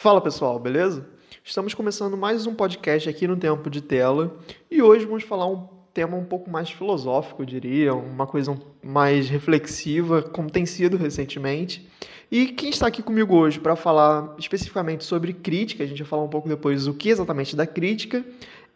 Fala pessoal, beleza? Estamos começando mais um podcast aqui no Tempo de Tela e hoje vamos falar um tema um pouco mais filosófico, eu diria, uma coisa mais reflexiva, como tem sido recentemente. E quem está aqui comigo hoje para falar especificamente sobre crítica, a gente vai falar um pouco depois o que exatamente da crítica,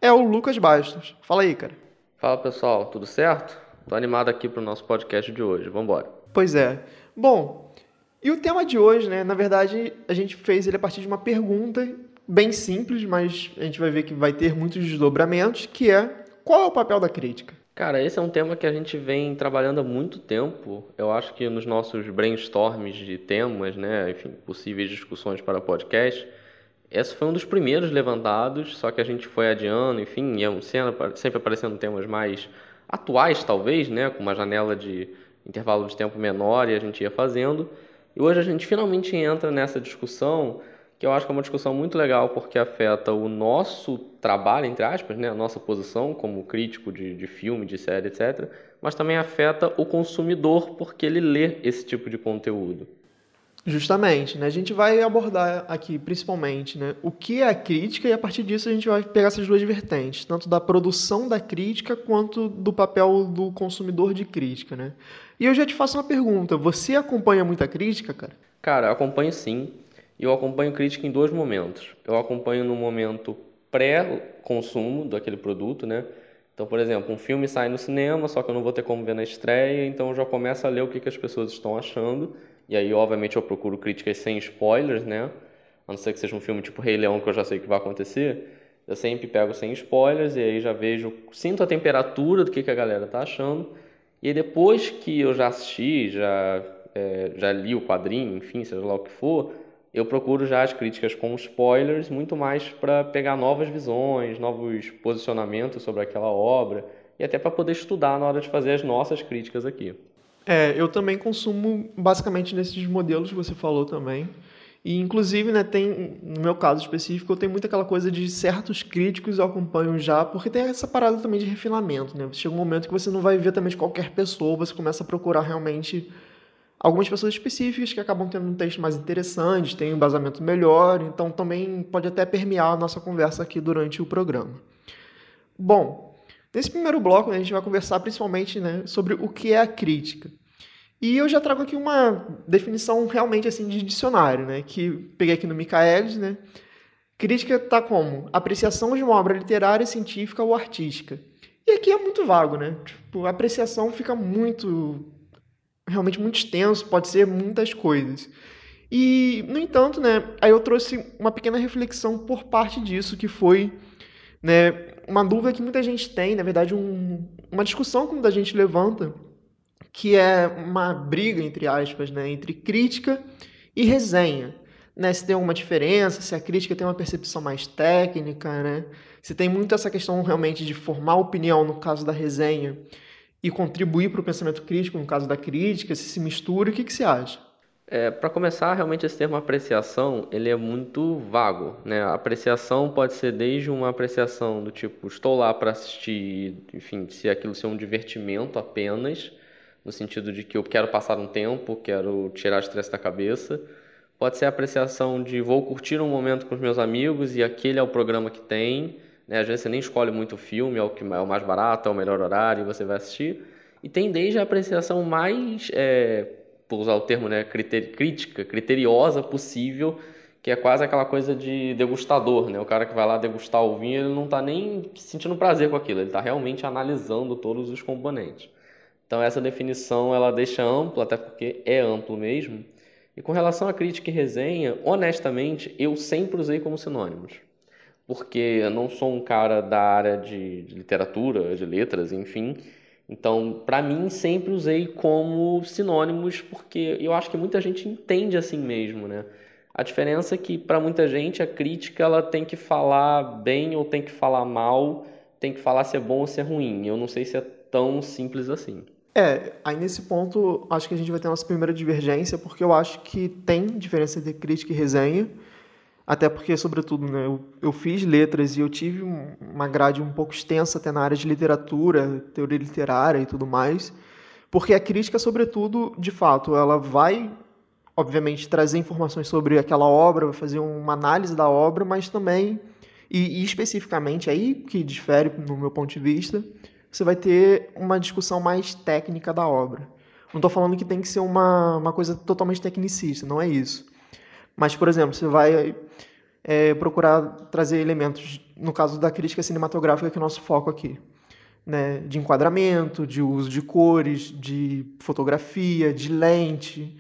é o Lucas Bastos. Fala aí, cara. Fala pessoal, tudo certo? Tô animado aqui para o nosso podcast de hoje, vamos embora. Pois é. Bom, e o tema de hoje, né, na verdade, a gente fez ele a partir de uma pergunta bem simples, mas a gente vai ver que vai ter muitos desdobramentos, que é qual é o papel da crítica? Cara, esse é um tema que a gente vem trabalhando há muito tempo. Eu acho que nos nossos brainstorms de temas, né, enfim, possíveis discussões para podcast, esse foi um dos primeiros levantados, só que a gente foi adiando, enfim, iam sempre aparecendo temas mais atuais, talvez, né, com uma janela de intervalo de tempo menor e a gente ia fazendo. E hoje a gente finalmente entra nessa discussão que eu acho que é uma discussão muito legal porque afeta o nosso trabalho, entre aspas, né, a nossa posição como crítico de, de filme, de série, etc., mas também afeta o consumidor porque ele lê esse tipo de conteúdo. Justamente, né? A gente vai abordar aqui principalmente né, o que é a crítica e a partir disso a gente vai pegar essas duas vertentes, tanto da produção da crítica quanto do papel do consumidor de crítica, né? E eu já te faço uma pergunta, você acompanha muita crítica, cara? Cara, acompanho sim. Eu acompanho crítica em dois momentos. Eu acompanho no momento pré-consumo daquele produto, né? Então, por exemplo, um filme sai no cinema, só que eu não vou ter como ver na estreia, então eu já começo a ler o que, que as pessoas estão achando e aí, obviamente, eu procuro críticas sem spoilers, né? A não ser que seja um filme tipo Rei Leão, que eu já sei que vai acontecer. Eu sempre pego sem spoilers e aí já vejo, sinto a temperatura do que, que a galera tá achando. E depois que eu já assisti, já, é, já li o quadrinho, enfim, seja lá o que for, eu procuro já as críticas com spoilers, muito mais para pegar novas visões, novos posicionamentos sobre aquela obra e até para poder estudar na hora de fazer as nossas críticas aqui. É, eu também consumo basicamente nesses modelos que você falou também. E, inclusive, né, tem, no meu caso específico, eu tenho muito aquela coisa de certos críticos eu acompanho já, porque tem essa parada também de refinamento, né? Chega um momento que você não vai ver também de qualquer pessoa, você começa a procurar realmente algumas pessoas específicas que acabam tendo um texto mais interessante, tem um embasamento melhor, então também pode até permear a nossa conversa aqui durante o programa. Bom, Nesse primeiro bloco, a gente vai conversar principalmente né, sobre o que é a crítica. E eu já trago aqui uma definição realmente assim de dicionário, né, que peguei aqui no Michaelis, né? Crítica está como apreciação de uma obra literária, científica ou artística. E aqui é muito vago, né? Tipo, apreciação fica muito realmente muito extenso, pode ser muitas coisas. E, no entanto, né, aí eu trouxe uma pequena reflexão por parte disso, que foi né, uma dúvida que muita gente tem, na verdade, um, uma discussão que muita gente levanta, que é uma briga, entre aspas, né, entre crítica e resenha. Né, se tem alguma diferença, se a crítica tem uma percepção mais técnica, né? se tem muito essa questão realmente de formar opinião no caso da resenha e contribuir para o pensamento crítico no caso da crítica, se se mistura, o que, que você acha? É, para começar, realmente esse termo apreciação, ele é muito vago, né? A apreciação pode ser desde uma apreciação do tipo, estou lá para assistir, enfim, se aquilo ser um divertimento apenas, no sentido de que eu quero passar um tempo, quero tirar o estresse da cabeça. Pode ser a apreciação de vou curtir um momento com os meus amigos e aquele é o programa que tem, né? Às vezes você nem escolhe muito o filme, é o que é o mais barato, é o melhor horário você vai assistir. E tem desde a apreciação mais é, por usar o termo, né, criteri crítica, criteriosa possível, que é quase aquela coisa de degustador, né? O cara que vai lá degustar o vinho, ele não está nem sentindo prazer com aquilo, ele está realmente analisando todos os componentes. Então essa definição ela deixa amplo, até porque é amplo mesmo. E com relação à crítica e resenha, honestamente, eu sempre usei como sinônimos. Porque eu não sou um cara da área de, de literatura, de letras, enfim, então, para mim, sempre usei como sinônimos, porque eu acho que muita gente entende assim mesmo, né? A diferença é que para muita gente a crítica ela tem que falar bem ou tem que falar mal, tem que falar se é bom ou se é ruim. Eu não sei se é tão simples assim. É, aí nesse ponto acho que a gente vai ter a nossa primeira divergência, porque eu acho que tem diferença entre crítica e resenha. Até porque, sobretudo, né, eu, eu fiz letras e eu tive uma grade um pouco extensa até na área de literatura, teoria literária e tudo mais. Porque a crítica, sobretudo, de fato, ela vai, obviamente, trazer informações sobre aquela obra, vai fazer uma análise da obra, mas também, e, e especificamente aí que difere no meu ponto de vista, você vai ter uma discussão mais técnica da obra. Não estou falando que tem que ser uma, uma coisa totalmente tecnicista, não é isso. Mas, por exemplo, você vai é, procurar trazer elementos, no caso da crítica cinematográfica, que é o nosso foco aqui né, de enquadramento, de uso de cores, de fotografia, de lente,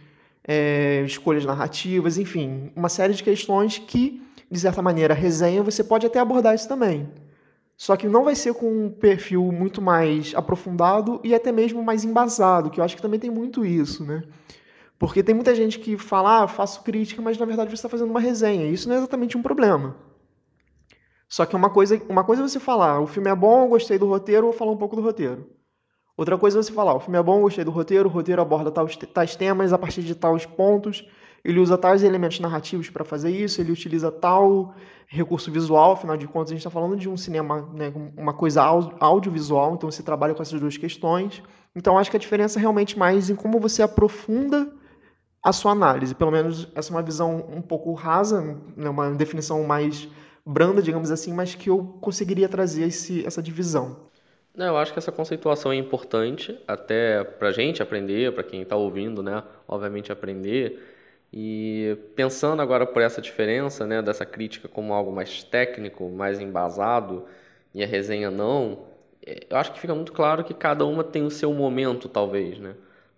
é, escolhas narrativas, enfim, uma série de questões que, de certa maneira, a resenha você pode até abordar isso também. Só que não vai ser com um perfil muito mais aprofundado e até mesmo mais embasado, que eu acho que também tem muito isso, né? Porque tem muita gente que fala, ah, faço crítica, mas na verdade você está fazendo uma resenha. Isso não é exatamente um problema. Só que uma coisa, uma coisa é você falar, o filme é bom, gostei do roteiro, vou falar um pouco do roteiro. Outra coisa é você falar, o filme é bom, gostei do roteiro, o roteiro aborda tais, tais temas a partir de tais pontos, ele usa tais elementos narrativos para fazer isso, ele utiliza tal recurso visual, afinal de contas a gente está falando de um cinema, né, uma coisa audiovisual, então você trabalha com essas duas questões. Então acho que a diferença é realmente mais em como você aprofunda a sua análise, pelo menos essa é uma visão um pouco rasa, né, uma definição mais branda, digamos assim, mas que eu conseguiria trazer esse, essa divisão. Não, eu acho que essa conceituação é importante até para a gente aprender, para quem está ouvindo, né? Obviamente aprender. E pensando agora por essa diferença, né, dessa crítica como algo mais técnico, mais embasado, e a resenha não, é, eu acho que fica muito claro que cada uma tem o seu momento, talvez, né?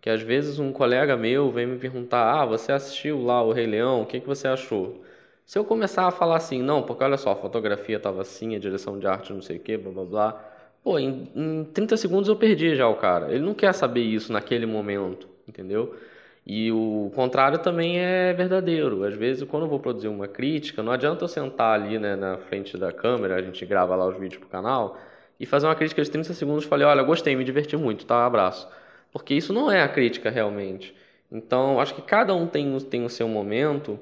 Que às vezes um colega meu vem me perguntar: Ah, você assistiu lá o Rei Leão, o que, que você achou? Se eu começar a falar assim, não, porque olha só, a fotografia estava assim, a direção de arte não sei o que, blá blá blá, pô, em, em 30 segundos eu perdi já o cara. Ele não quer saber isso naquele momento, entendeu? E o contrário também é verdadeiro. Às vezes, quando eu vou produzir uma crítica, não adianta eu sentar ali né, na frente da câmera, a gente grava lá os vídeos pro canal, e fazer uma crítica de 30 segundos e falei, olha, gostei, me diverti muito, tá? Abraço. Porque isso não é a crítica realmente. Então, acho que cada um tem, tem o seu momento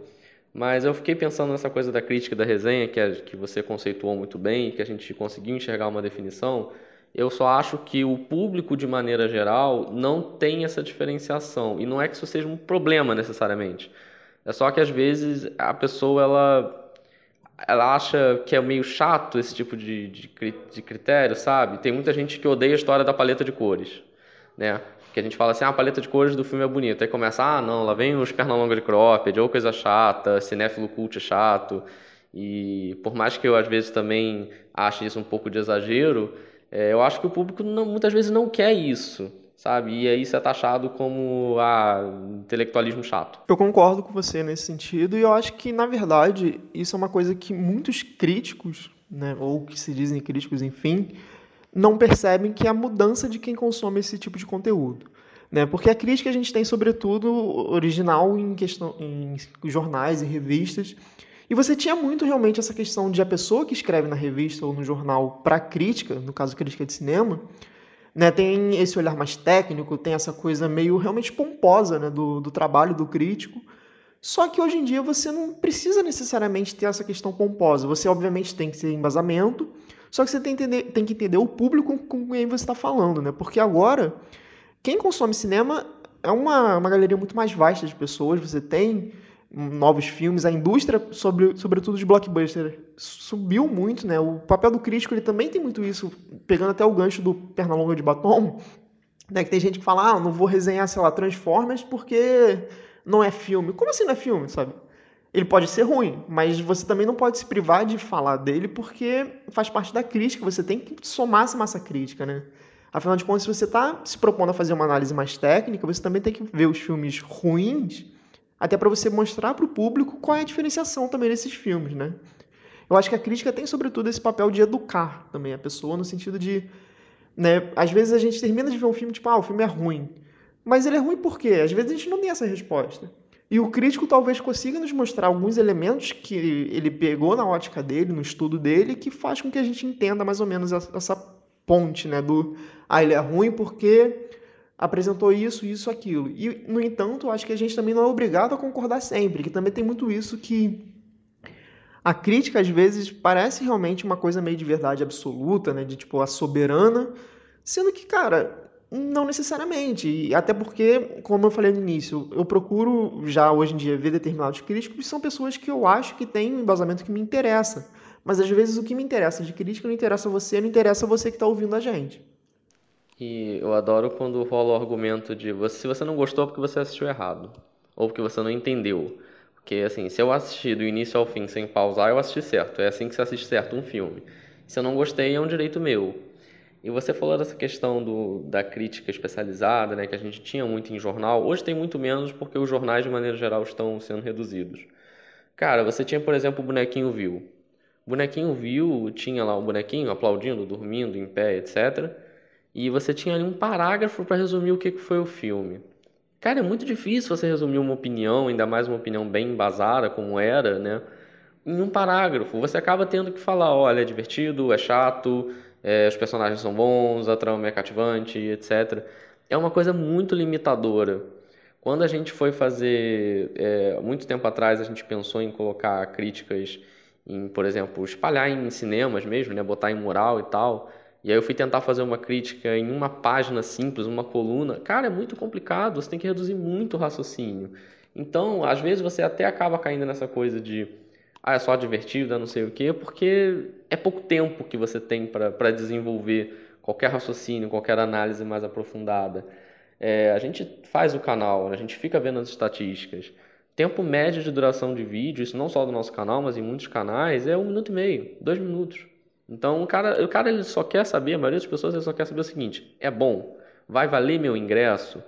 mas eu fiquei pensando nessa coisa da crítica da resenha, que, é, que você conceituou muito bem, que a gente conseguiu enxergar uma definição. Eu só acho que o público, de maneira geral, não tem essa diferenciação. E não é que isso seja um problema necessariamente. É só que às vezes a pessoa ela, ela acha que é meio chato esse tipo de, de, de critério, sabe? Tem muita gente que odeia a história da paleta de cores, né? que a gente fala assim, ah, a paleta de cores do filme é bonita. Aí começa, ah, não, lá vem os pernalonga de cropped, ou coisa chata, cinéfilo cult chato. E por mais que eu às vezes também ache isso um pouco de exagero, é, eu acho que o público não, muitas vezes não quer isso, sabe? E aí isso é taxado como ah, intelectualismo chato. Eu concordo com você nesse sentido, e eu acho que, na verdade, isso é uma coisa que muitos críticos, né, ou que se dizem críticos, enfim, não percebem que é a mudança de quem consome esse tipo de conteúdo. Né? Porque a crítica a gente tem, sobretudo, original em, questão, em jornais e revistas. E você tinha muito realmente essa questão de a pessoa que escreve na revista ou no jornal para crítica, no caso crítica de cinema, né, tem esse olhar mais técnico, tem essa coisa meio realmente pomposa né, do, do trabalho do crítico. Só que hoje em dia você não precisa necessariamente ter essa questão pomposa. Você, obviamente, tem que ter embasamento, só que você tem que entender, tem que entender o público com quem você está falando, né? Porque agora, quem consome cinema é uma, uma galeria muito mais vasta de pessoas. Você tem novos filmes, a indústria, sobre, sobretudo de blockbuster, subiu muito, né? O papel do crítico ele também tem muito isso, pegando até o gancho do Pernalonga de Batom, né? Que tem gente que fala, ah, não vou resenhar, sei lá, Transformers porque não é filme. Como assim não é filme, sabe? Ele pode ser ruim, mas você também não pode se privar de falar dele porque faz parte da crítica, você tem que somar essa massa crítica, né? Afinal de contas, se você está se propondo a fazer uma análise mais técnica, você também tem que ver os filmes ruins, até para você mostrar para o público qual é a diferenciação também desses filmes, né? Eu acho que a crítica tem, sobretudo, esse papel de educar também a pessoa, no sentido de, né, às vezes a gente termina de ver um filme tipo, ah, o filme é ruim. Mas ele é ruim por quê? Às vezes a gente não tem essa resposta. E o crítico talvez consiga nos mostrar alguns elementos que ele pegou na ótica dele, no estudo dele, que faz com que a gente entenda mais ou menos essa ponte, né, do ah, ele é ruim porque apresentou isso, isso, aquilo. E, no entanto, acho que a gente também não é obrigado a concordar sempre, que também tem muito isso que a crítica às vezes parece realmente uma coisa meio de verdade absoluta, né, de tipo a soberana, sendo que, cara, Não necessariamente, e até porque, como eu falei no início, eu procuro já hoje em dia ver determinados críticos são pessoas que eu acho que têm um embasamento que me interessa. Mas às vezes o que me interessa de crítica não interessa a você, não interessa a você que está ouvindo a gente. E eu adoro quando rola o argumento de você, se você não gostou é porque você assistiu errado, ou porque você não entendeu. Porque assim, se eu assistir do início ao fim sem pausar, eu assisti certo. É assim que se assiste certo um filme. Se eu não gostei, é um direito meu. E você falou dessa questão do, da crítica especializada, né, que a gente tinha muito em jornal. Hoje tem muito menos porque os jornais, de maneira geral, estão sendo reduzidos. Cara, você tinha, por exemplo, o bonequinho Viu. O bonequinho Viu tinha lá um bonequinho aplaudindo, dormindo, em pé, etc. E você tinha ali um parágrafo para resumir o que foi o filme. Cara, é muito difícil você resumir uma opinião, ainda mais uma opinião bem embasada, como era, né? Em um parágrafo. Você acaba tendo que falar: olha, é divertido, é chato, é, os personagens são bons, a trama é cativante, etc. É uma coisa muito limitadora. Quando a gente foi fazer, é, muito tempo atrás, a gente pensou em colocar críticas em, por exemplo, espalhar em cinemas mesmo, né, botar em mural e tal. E aí eu fui tentar fazer uma crítica em uma página simples, uma coluna. Cara, é muito complicado, você tem que reduzir muito o raciocínio. Então, às vezes você até acaba caindo nessa coisa de ah, é só divertido, não sei o quê, porque é pouco tempo que você tem para desenvolver qualquer raciocínio, qualquer análise mais aprofundada. É, a gente faz o canal, a gente fica vendo as estatísticas. Tempo médio de duração de vídeo, isso não só do nosso canal, mas em muitos canais, é um minuto e meio, dois minutos. Então o cara, o cara ele só quer saber, a maioria das pessoas só quer saber o seguinte: é bom, vai valer meu ingresso?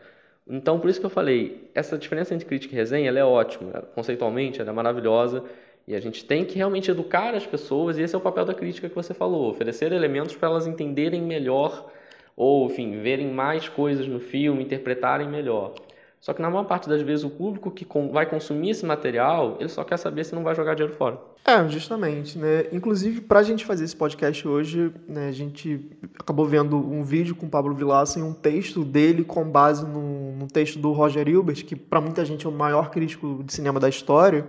Então por isso que eu falei, essa diferença entre crítica e resenha é ótima, conceitualmente ela é maravilhosa e a gente tem que realmente educar as pessoas e esse é o papel da crítica que você falou, oferecer elementos para elas entenderem melhor ou enfim verem mais coisas no filme, interpretarem melhor. Só que na maior parte das vezes o público que vai consumir esse material, ele só quer saber se não vai jogar dinheiro fora. É, justamente, né? Inclusive, para a gente fazer esse podcast hoje, né, a gente acabou vendo um vídeo com o Pablo Vilaça e um texto dele com base no, no texto do Roger Hilbert, que para muita gente é o maior crítico de cinema da história,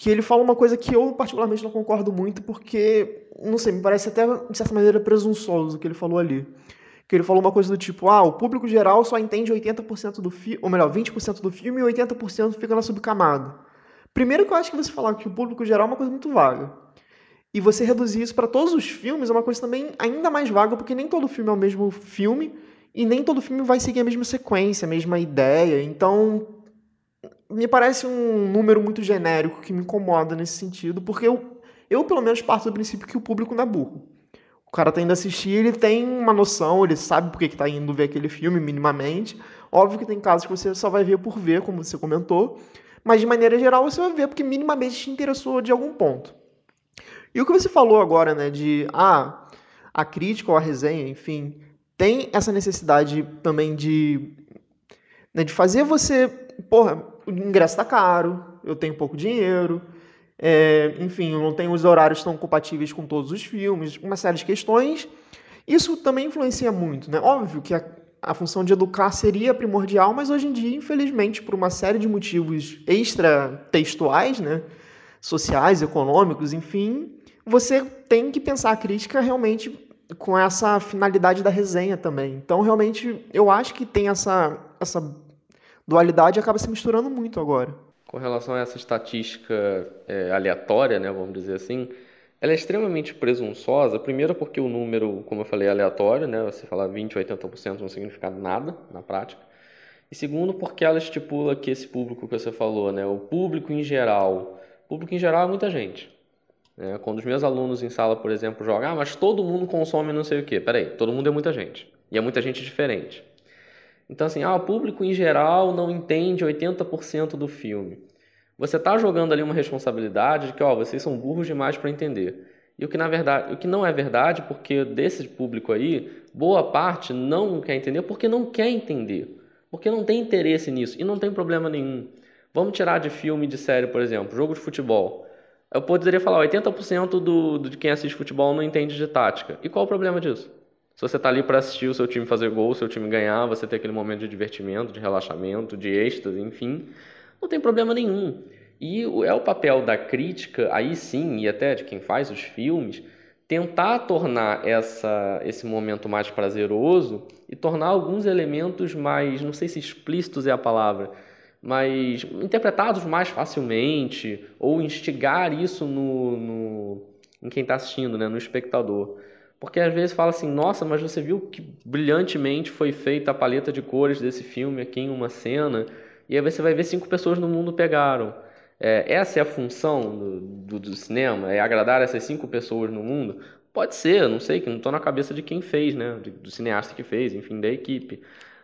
que ele fala uma coisa que eu particularmente não concordo muito, porque, não sei, me parece até, de certa maneira, presunçoso o que ele falou ali que ele falou uma coisa do tipo, ah, o público geral só entende 80% do filme, ou melhor, 20% do filme e 80% fica na subcamada. Primeiro que eu acho que você falar que o público geral é uma coisa muito vaga. E você reduzir isso para todos os filmes é uma coisa também ainda mais vaga, porque nem todo filme é o mesmo filme e nem todo filme vai seguir a mesma sequência, a mesma ideia. Então, me parece um número muito genérico que me incomoda nesse sentido, porque eu, eu pelo menos parto do princípio que o público não é burro. O cara tá indo assistir, ele tem uma noção, ele sabe por que, que tá indo ver aquele filme minimamente. Óbvio que tem casos que você só vai ver por ver, como você comentou, mas de maneira geral você vai ver porque minimamente te interessou de algum ponto. E o que você falou agora, né, de ah, a crítica ou a resenha, enfim, tem essa necessidade também de, né, de fazer você, porra, o ingresso tá caro, eu tenho pouco dinheiro, é, enfim, não tem os horários tão compatíveis com todos os filmes, uma série de questões. Isso também influencia muito, né? Óbvio que a, a função de educar seria primordial, mas hoje em dia, infelizmente, por uma série de motivos extra-textuais, né? sociais, econômicos, enfim, você tem que pensar a crítica realmente com essa finalidade da resenha também. Então, realmente, eu acho que tem essa, essa dualidade acaba se misturando muito agora com relação a essa estatística é, aleatória, né, vamos dizer assim, ela é extremamente presunçosa, primeiro porque o número, como eu falei, é aleatório, né, você falar 20 ou 80% não significa nada na prática, e segundo porque ela estipula que esse público que você falou, né, o público em geral, público em geral é muita gente. Né? Quando os meus alunos em sala, por exemplo, jogam, ah, mas todo mundo consome não sei o quê. Peraí, todo mundo é muita gente. E é muita gente diferente. Então, assim, ah, o público em geral não entende 80% do filme. Você está jogando ali uma responsabilidade de que, ó, vocês são burros demais para entender. E o que na verdade, o que não é verdade, porque desse público aí, boa parte não quer entender porque não quer entender. Porque não tem interesse nisso e não tem problema nenhum. Vamos tirar de filme, de série, por exemplo, jogo de futebol. Eu poderia falar, 80% do, do, de quem assiste futebol não entende de tática. E qual o problema disso? Se você está ali para assistir o seu time fazer gol, o seu time ganhar, você ter aquele momento de divertimento, de relaxamento, de êxtase, enfim, não tem problema nenhum. E é o papel da crítica, aí sim, e até de quem faz os filmes, tentar tornar essa, esse momento mais prazeroso e tornar alguns elementos mais, não sei se explícitos é a palavra, mas interpretados mais facilmente ou instigar isso no, no em quem está assistindo, né, no espectador. Porque às vezes fala assim, nossa, mas você viu que brilhantemente foi feita a paleta de cores desse filme aqui em uma cena, e aí você vai ver cinco pessoas no mundo pegaram. É, essa é a função do, do, do, cinema? É agradar essas cinco pessoas no mundo? Pode ser, não sei, que não estou na cabeça de quem fez, né? Do cineasta que fez, enfim, da equipe.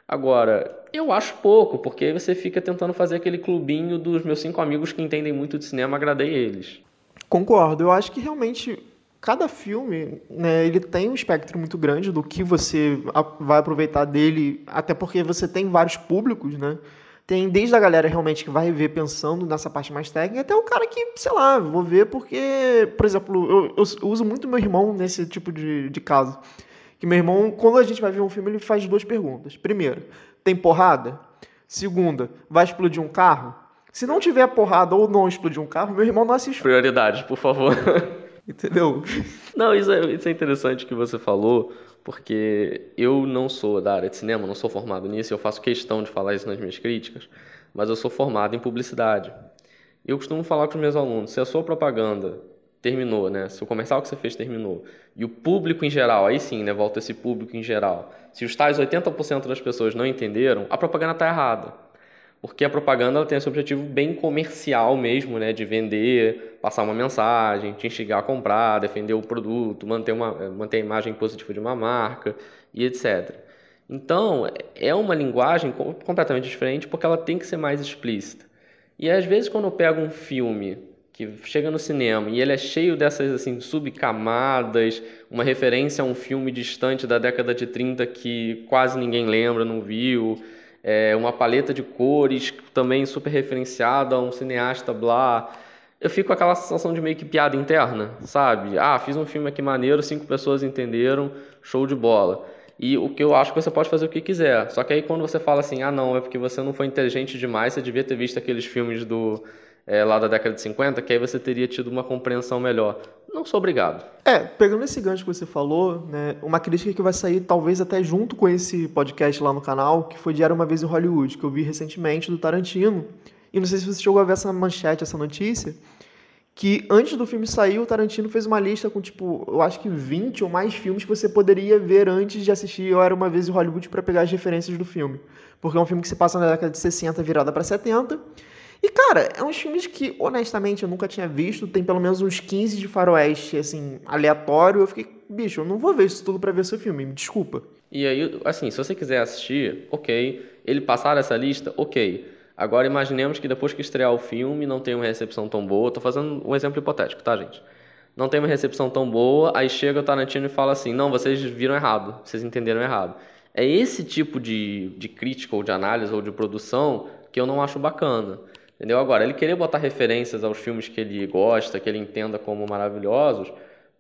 Agora, eu acho pouco, porque aí você fica tentando fazer aquele clubinho dos meus cinco amigos que entendem muito de cinema, agradei eles. Concordo, eu acho que realmente cada filme, né, ele tem um espectro muito grande do que você vai aproveitar dele, até porque você tem vários públicos, né? Tem desde a galera realmente que vai ver pensando nessa parte mais técnica, até o cara que, sei lá, vou ver porque, por exemplo, eu, eu uso muito meu irmão nesse tipo de, de caso. Que meu irmão, quando a gente vai ver um filme, ele faz duas perguntas. Primeiro, tem porrada? Segunda, vai explodir um carro? Se não tiver porrada ou não explodir um carro, meu irmão não assiste. Prioridade, por favor. Entendeu? Não, isso é, isso é interessante que você falou, porque eu não sou da área de cinema, não sou formado nisso, eu faço questão de falar isso nas minhas críticas, mas eu sou formado em publicidade. Eu costumo falar com os meus alunos, se a sua propaganda terminou, né? Se o comercial que você fez terminou, e o público em geral, aí sim, né, volta esse público em geral. Se os tais 80% das pessoas não entenderam, a propaganda está errada porque a propaganda ela tem esse objetivo bem comercial mesmo, né, de vender, passar uma mensagem, te instigar a comprar, defender o produto, manter, uma, manter a imagem positiva de uma marca e etc. Então, é uma linguagem completamente diferente porque ela tem que ser mais explícita. E às vezes quando eu pego um filme que chega no cinema e ele é cheio dessas assim subcamadas, uma referência a um filme distante da década de 30 que quase ninguém lembra, não viu, é, uma paleta de cores também super referenciada, um cineasta blá. Eu fico com aquela sensação de meio que piada interna, sabe? Ah, fiz um filme aqui maneiro, cinco pessoas entenderam, show de bola. E o que eu acho que você pode fazer o que quiser. Só que aí quando você fala assim, ah não, é porque você não foi inteligente demais, você devia ter visto aqueles filmes do é, lá da década de 50, que aí você teria tido uma compreensão melhor. Não sou obrigado. É, pegando esse gancho que você falou, né, uma crítica que vai sair talvez até junto com esse podcast lá no canal, que foi Diário Uma Vez em Hollywood, que eu vi recentemente do Tarantino. E não sei se você chegou a ver essa manchete, essa notícia, que antes do filme sair, o Tarantino fez uma lista com, tipo, eu acho que 20 ou mais filmes que você poderia ver antes de assistir Eu Era Uma Vez em Hollywood para pegar as referências do filme. Porque é um filme que se passa na década de 60 virada para 70 e, cara, é uns filmes que, honestamente, eu nunca tinha visto. Tem pelo menos uns 15 de faroeste, assim, aleatório. Eu fiquei, bicho, eu não vou ver isso tudo para ver seu filme, me desculpa. E aí, assim, se você quiser assistir, ok. Ele passar essa lista, ok. Agora imaginemos que depois que estrear o filme não tem uma recepção tão boa. Tô fazendo um exemplo hipotético, tá, gente? Não tem uma recepção tão boa, aí chega o Tarantino e fala assim: não, vocês viram errado, vocês entenderam errado. É esse tipo de, de crítica ou de análise ou de produção que eu não acho bacana. Entendeu? Agora, ele querer botar referências aos filmes que ele gosta, que ele entenda como maravilhosos,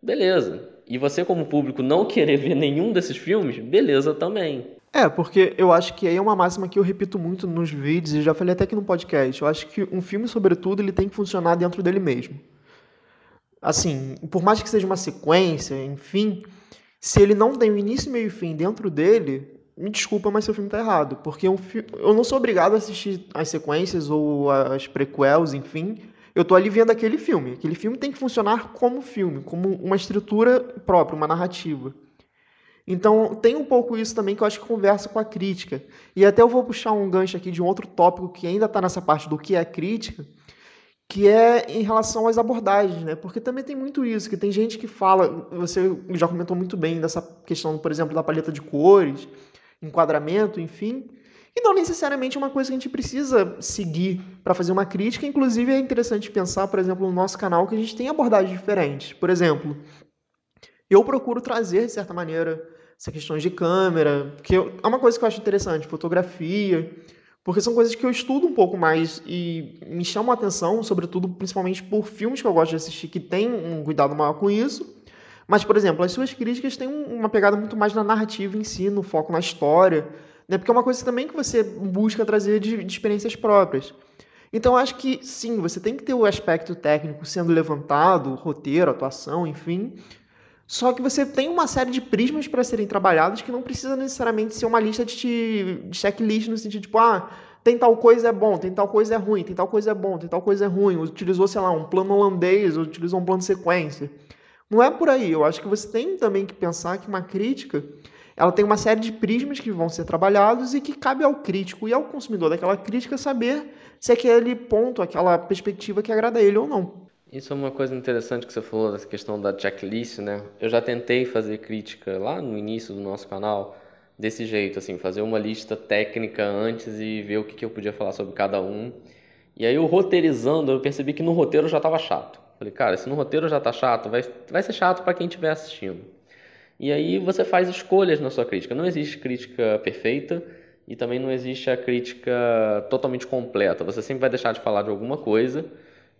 beleza. E você, como público, não querer ver nenhum desses filmes, beleza também. É, porque eu acho que aí é uma máxima que eu repito muito nos vídeos e já falei até aqui no podcast. Eu acho que um filme, sobretudo, ele tem que funcionar dentro dele mesmo. Assim, por mais que seja uma sequência, enfim, se ele não tem o início, meio e fim dentro dele, me desculpa, mas seu filme tá errado. Porque um fi... eu não sou obrigado a assistir as sequências ou as prequels, enfim. Eu tô ali vendo aquele filme. Aquele filme tem que funcionar como filme, como uma estrutura própria, uma narrativa. Então, tem um pouco isso também que eu acho que conversa com a crítica. E até eu vou puxar um gancho aqui de um outro tópico que ainda está nessa parte do que é crítica, que é em relação às abordagens, né? Porque também tem muito isso, que tem gente que fala, você já comentou muito bem dessa questão, por exemplo, da paleta de cores, enquadramento, enfim. E não necessariamente uma coisa que a gente precisa seguir para fazer uma crítica. Inclusive, é interessante pensar, por exemplo, no nosso canal, que a gente tem abordagens diferentes. Por exemplo, eu procuro trazer, de certa maneira, essa questão de câmera, que é uma coisa que eu acho interessante, fotografia, porque são coisas que eu estudo um pouco mais e me chamam a atenção, sobretudo, principalmente por filmes que eu gosto de assistir que têm um cuidado maior com isso. Mas, por exemplo, as suas críticas têm uma pegada muito mais na narrativa em si, no foco na história, né? porque é uma coisa também que você busca trazer de, de experiências próprias. Então, acho que sim, você tem que ter o aspecto técnico sendo levantado, roteiro, atuação, enfim, Só que você tem uma série de prismas para serem trabalhados que não precisa necessariamente ser uma lista de, de checklist no sentido de, tipo, ah, tem tal coisa é bom, tem tal coisa é ruim, tem tal coisa é bom, tem tal coisa é ruim. Utilizou, sei lá, um plano holandês, utilizou um plano de sequência. Não é por aí. Eu acho que você tem também que pensar que uma crítica ela tem uma série de prismas que vão ser trabalhados e que cabe ao crítico e ao consumidor daquela crítica saber se aquele ponto, aquela perspectiva que agrada a ele ou não. Isso é uma coisa interessante que você falou dessa questão da checklist, né? Eu já tentei fazer crítica lá no início do nosso canal desse jeito, assim, fazer uma lista técnica antes e ver o que, eu podia falar sobre cada um. E aí, eu roteirizando, eu percebi que no roteiro já estava chato. Falei, cara, se no roteiro já está chato, vai, vai ser chato para quem estiver assistindo. E aí você faz escolhas na sua crítica. Não existe crítica perfeita e também não existe a crítica totalmente completa. Você sempre vai deixar de falar de alguma coisa,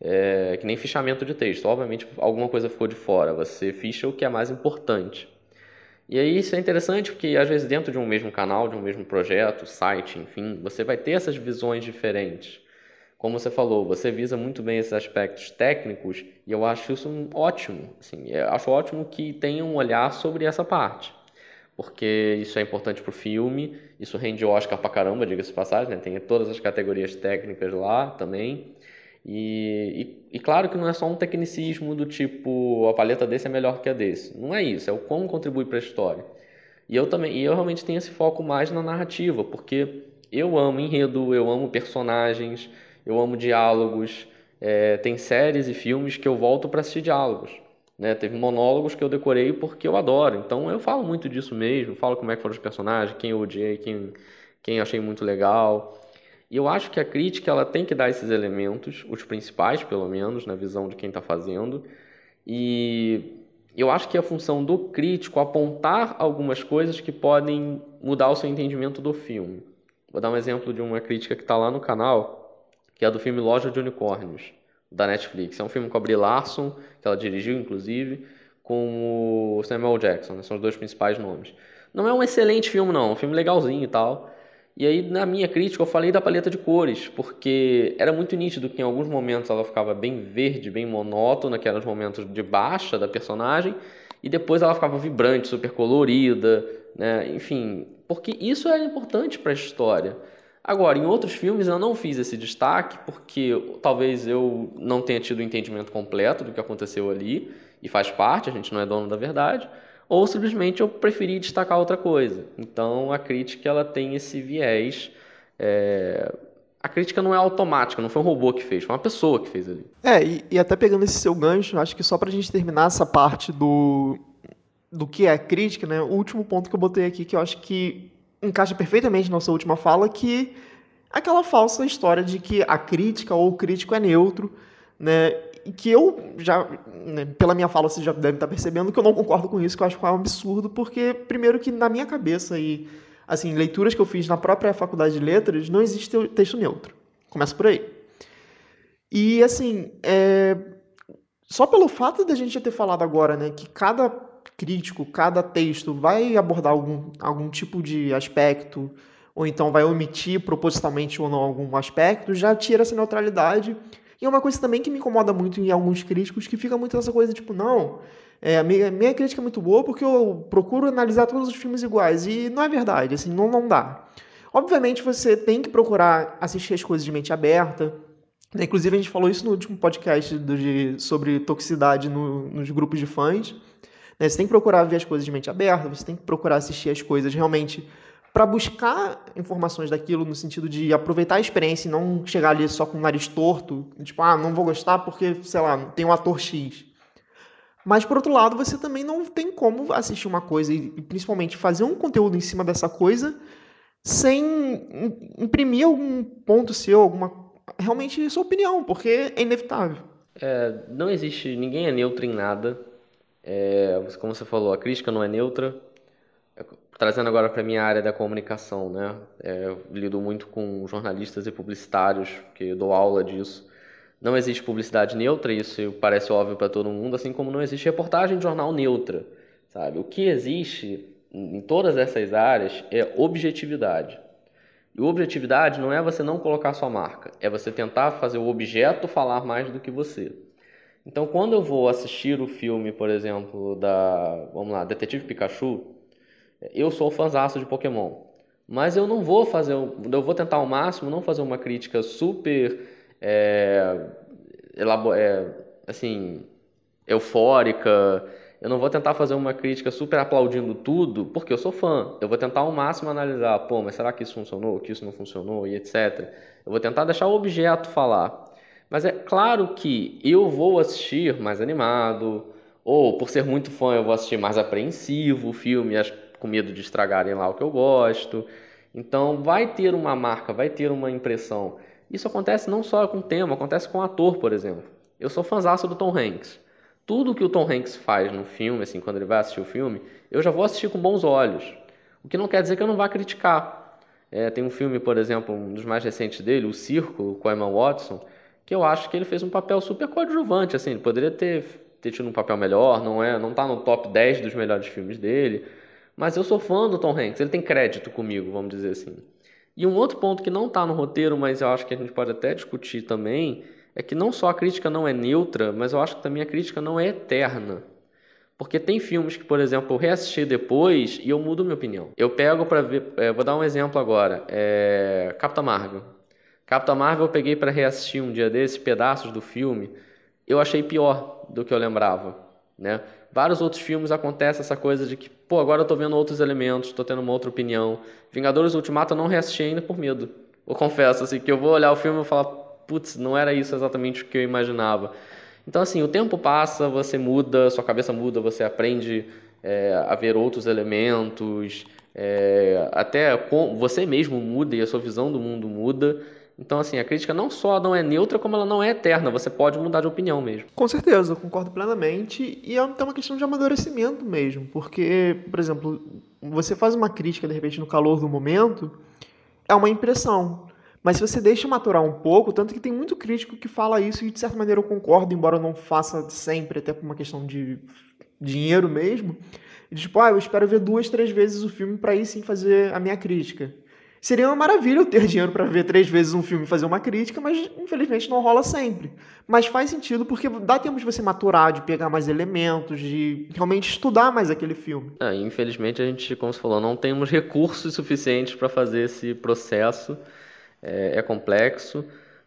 é, que nem fichamento de texto. Obviamente, alguma coisa ficou de fora. Você ficha o que é mais importante. E aí isso é interessante porque às vezes dentro de um mesmo canal, de um mesmo projeto, site, enfim, você vai ter essas visões diferentes. Como você falou, você visa muito bem esses aspectos técnicos e eu acho isso ótimo. Assim, acho ótimo que tenha um olhar sobre essa parte, porque isso é importante para o filme, isso rende Oscar pra caramba, diga-se passagem, né? tem todas as categorias técnicas lá também. E, e, e, claro que não é só um tecnicismo do tipo a paleta desse é melhor que a desse. Não é isso, é o como contribui para a história. E eu também, e eu realmente tenho esse foco mais na narrativa, porque eu amo enredo, eu amo personagens, eu amo diálogos. É, tem séries e filmes que eu volto para assistir diálogos. Né? Teve monólogos que eu decorei porque eu adoro. Então eu falo muito disso mesmo, falo como é que foram os personagens, quem eu odiei, quem, quem achei muito legal. E eu acho que a crítica ela tem que dar esses elementos, os principais pelo menos, na visão de quem está fazendo. E eu acho que é a função do crítico apontar algumas coisas que podem mudar o seu entendimento do filme. Vou dar um exemplo de uma crítica que está lá no canal, que é do filme Loja de Unicórnios, da Netflix. É um filme com a Brie Larson, que ela dirigiu, inclusive, com o Samuel Jackson, né? são os dois principais nomes. Não é um excelente filme, não, é um filme legalzinho e tal. E aí, na minha crítica, eu falei da paleta de cores, porque era muito nítido que em alguns momentos ela ficava bem verde, bem monótona, que eram os momentos de baixa da personagem, e depois ela ficava vibrante, super colorida, né? enfim, porque isso era importante para a história. Agora, em outros filmes eu não fiz esse destaque porque talvez eu não tenha tido o entendimento completo do que aconteceu ali e faz parte, a gente não é dono da verdade, ou simplesmente eu preferi destacar outra coisa. Então a crítica ela tem esse viés. É... A crítica não é automática, não foi um robô que fez, foi uma pessoa que fez ali. É, e, e até pegando esse seu gancho, acho que só para a gente terminar essa parte do, do que é crítica, né? O último ponto que eu botei aqui que eu acho que encaixa perfeitamente na nossa última fala, que aquela falsa história de que a crítica ou o crítico é neutro, né? E que eu já, né, pela minha fala, você já deve estar percebendo que eu não concordo com isso, que eu acho que é um absurdo, porque, primeiro, que na minha cabeça e, assim, leituras que eu fiz na própria faculdade de letras, não existe texto neutro. Começa por aí. E, assim, é... só pelo fato da gente já ter falado agora, né, que cada crítico, cada texto vai abordar algum, algum tipo de aspecto, ou então vai omitir propositalmente ou não algum aspecto, já tira essa neutralidade. E é uma coisa também que me incomoda muito em alguns críticos, que fica muito essa coisa tipo, não, é, a minha, minha crítica é muito boa porque eu procuro analisar todos os filmes iguais. E não é verdade, assim, não, não dá. Obviamente você tem que procurar assistir as coisas de mente aberta. Inclusive a gente falou isso no último podcast do, de, sobre toxicidade no, nos grupos de fãs. Né? Você tem que procurar ver as coisas de mente aberta, você tem que procurar assistir as coisas realmente para buscar informações daquilo no sentido de aproveitar a experiência e não chegar ali só com o nariz torto, tipo, ah, não vou gostar porque, sei lá, tem um ator X. Mas, por outro lado, você também não tem como assistir uma coisa e, principalmente, fazer um conteúdo em cima dessa coisa sem imprimir algum ponto seu, alguma realmente sua opinião, porque é inevitável. É, não existe, ninguém é neutro em nada. É, como você falou, a crítica não é neutra. É, trazendo agora para a minha área da comunicação, né? É, eu lido muito com jornalistas e publicitários, que dou aula disso. Não existe publicidade neutra, isso parece óbvio para todo mundo, assim como não existe reportagem de jornal neutra, sabe? O que existe em todas essas áreas é objetividade. E objetividade não é você não colocar sua marca, é você tentar fazer o objeto falar mais do que você. Então, quando eu vou assistir o filme, por exemplo, da, vamos lá, Detetive Pikachu, eu sou fãzaço de Pokémon. Mas eu não vou fazer, eu vou tentar ao máximo não fazer uma crítica super, é, é, assim, eufórica. Eu não vou tentar fazer uma crítica super aplaudindo tudo, porque eu sou fã. Eu vou tentar ao máximo analisar, pô, mas será que isso funcionou, que isso não funcionou e etc. Eu vou tentar deixar o objeto falar. Mas é claro que eu vou assistir mais animado, ou por ser muito fã eu vou assistir mais apreensivo o filme, com medo de estragarem lá o que eu gosto. Então vai ter uma marca, vai ter uma impressão. Isso acontece não só com o tema, acontece com o ator, por exemplo. Eu sou fãzaço do Tom Hanks. Tudo que o Tom Hanks faz no filme, assim, quando ele vai assistir o filme, eu já vou assistir com bons olhos. O que não quer dizer que eu não vá criticar. É, tem um filme, por exemplo, um dos mais recentes dele, O Círculo, com a Emma Watson, que eu acho que ele fez um papel super coadjuvante, assim, ele poderia ter, ter tido um papel melhor, não é, não tá no top 10 dos melhores filmes dele, mas eu sou fã do Tom Hanks, ele tem crédito comigo, vamos dizer assim. E um outro ponto que não está no roteiro, mas eu acho que a gente pode até discutir também, é que não só a crítica não é neutra, mas eu acho que também a crítica não é eterna. Porque tem filmes que, por exemplo, eu reassisti depois e eu mudo minha opinião. Eu pego para ver, é, vou dar um exemplo agora, é, Capitã Marvel. Capitã Marvel eu peguei para reassistir um dia desses pedaços do filme, eu achei pior do que eu lembrava, né? Vários outros filmes acontece essa coisa de que, pô, agora eu tô vendo outros elementos, tô tendo uma outra opinião. Vingadores Ultimato eu não reassisti ainda por medo. Eu confesso, assim, que eu vou olhar o filme e falar, putz, não era isso exatamente o que eu imaginava. Então, assim, o tempo passa, você muda, sua cabeça muda, você aprende é, a ver outros elementos, é, até com, você mesmo muda e a sua visão do mundo muda. Então, assim, a crítica não só não é neutra, como ela não é eterna. Você pode mudar de opinião mesmo. Com certeza, eu concordo plenamente. E é uma questão de amadurecimento mesmo. Porque, por exemplo, você faz uma crítica, de repente, no calor do momento, é uma impressão. Mas se você deixa maturar um pouco, tanto que tem muito crítico que fala isso e, de certa maneira, eu concordo, embora eu não faça sempre, até por uma questão de dinheiro mesmo. E, tipo, ah, eu espero ver duas, três vezes o filme para aí sim fazer a minha crítica. Seria uma maravilha eu ter dinheiro para ver três vezes um filme e fazer uma crítica, mas infelizmente não rola sempre. Mas faz sentido porque dá tempo de você maturar, de pegar mais elementos, de realmente estudar mais aquele filme. É, infelizmente a gente, como você falou, não temos recursos suficientes para fazer esse processo. É, é complexo.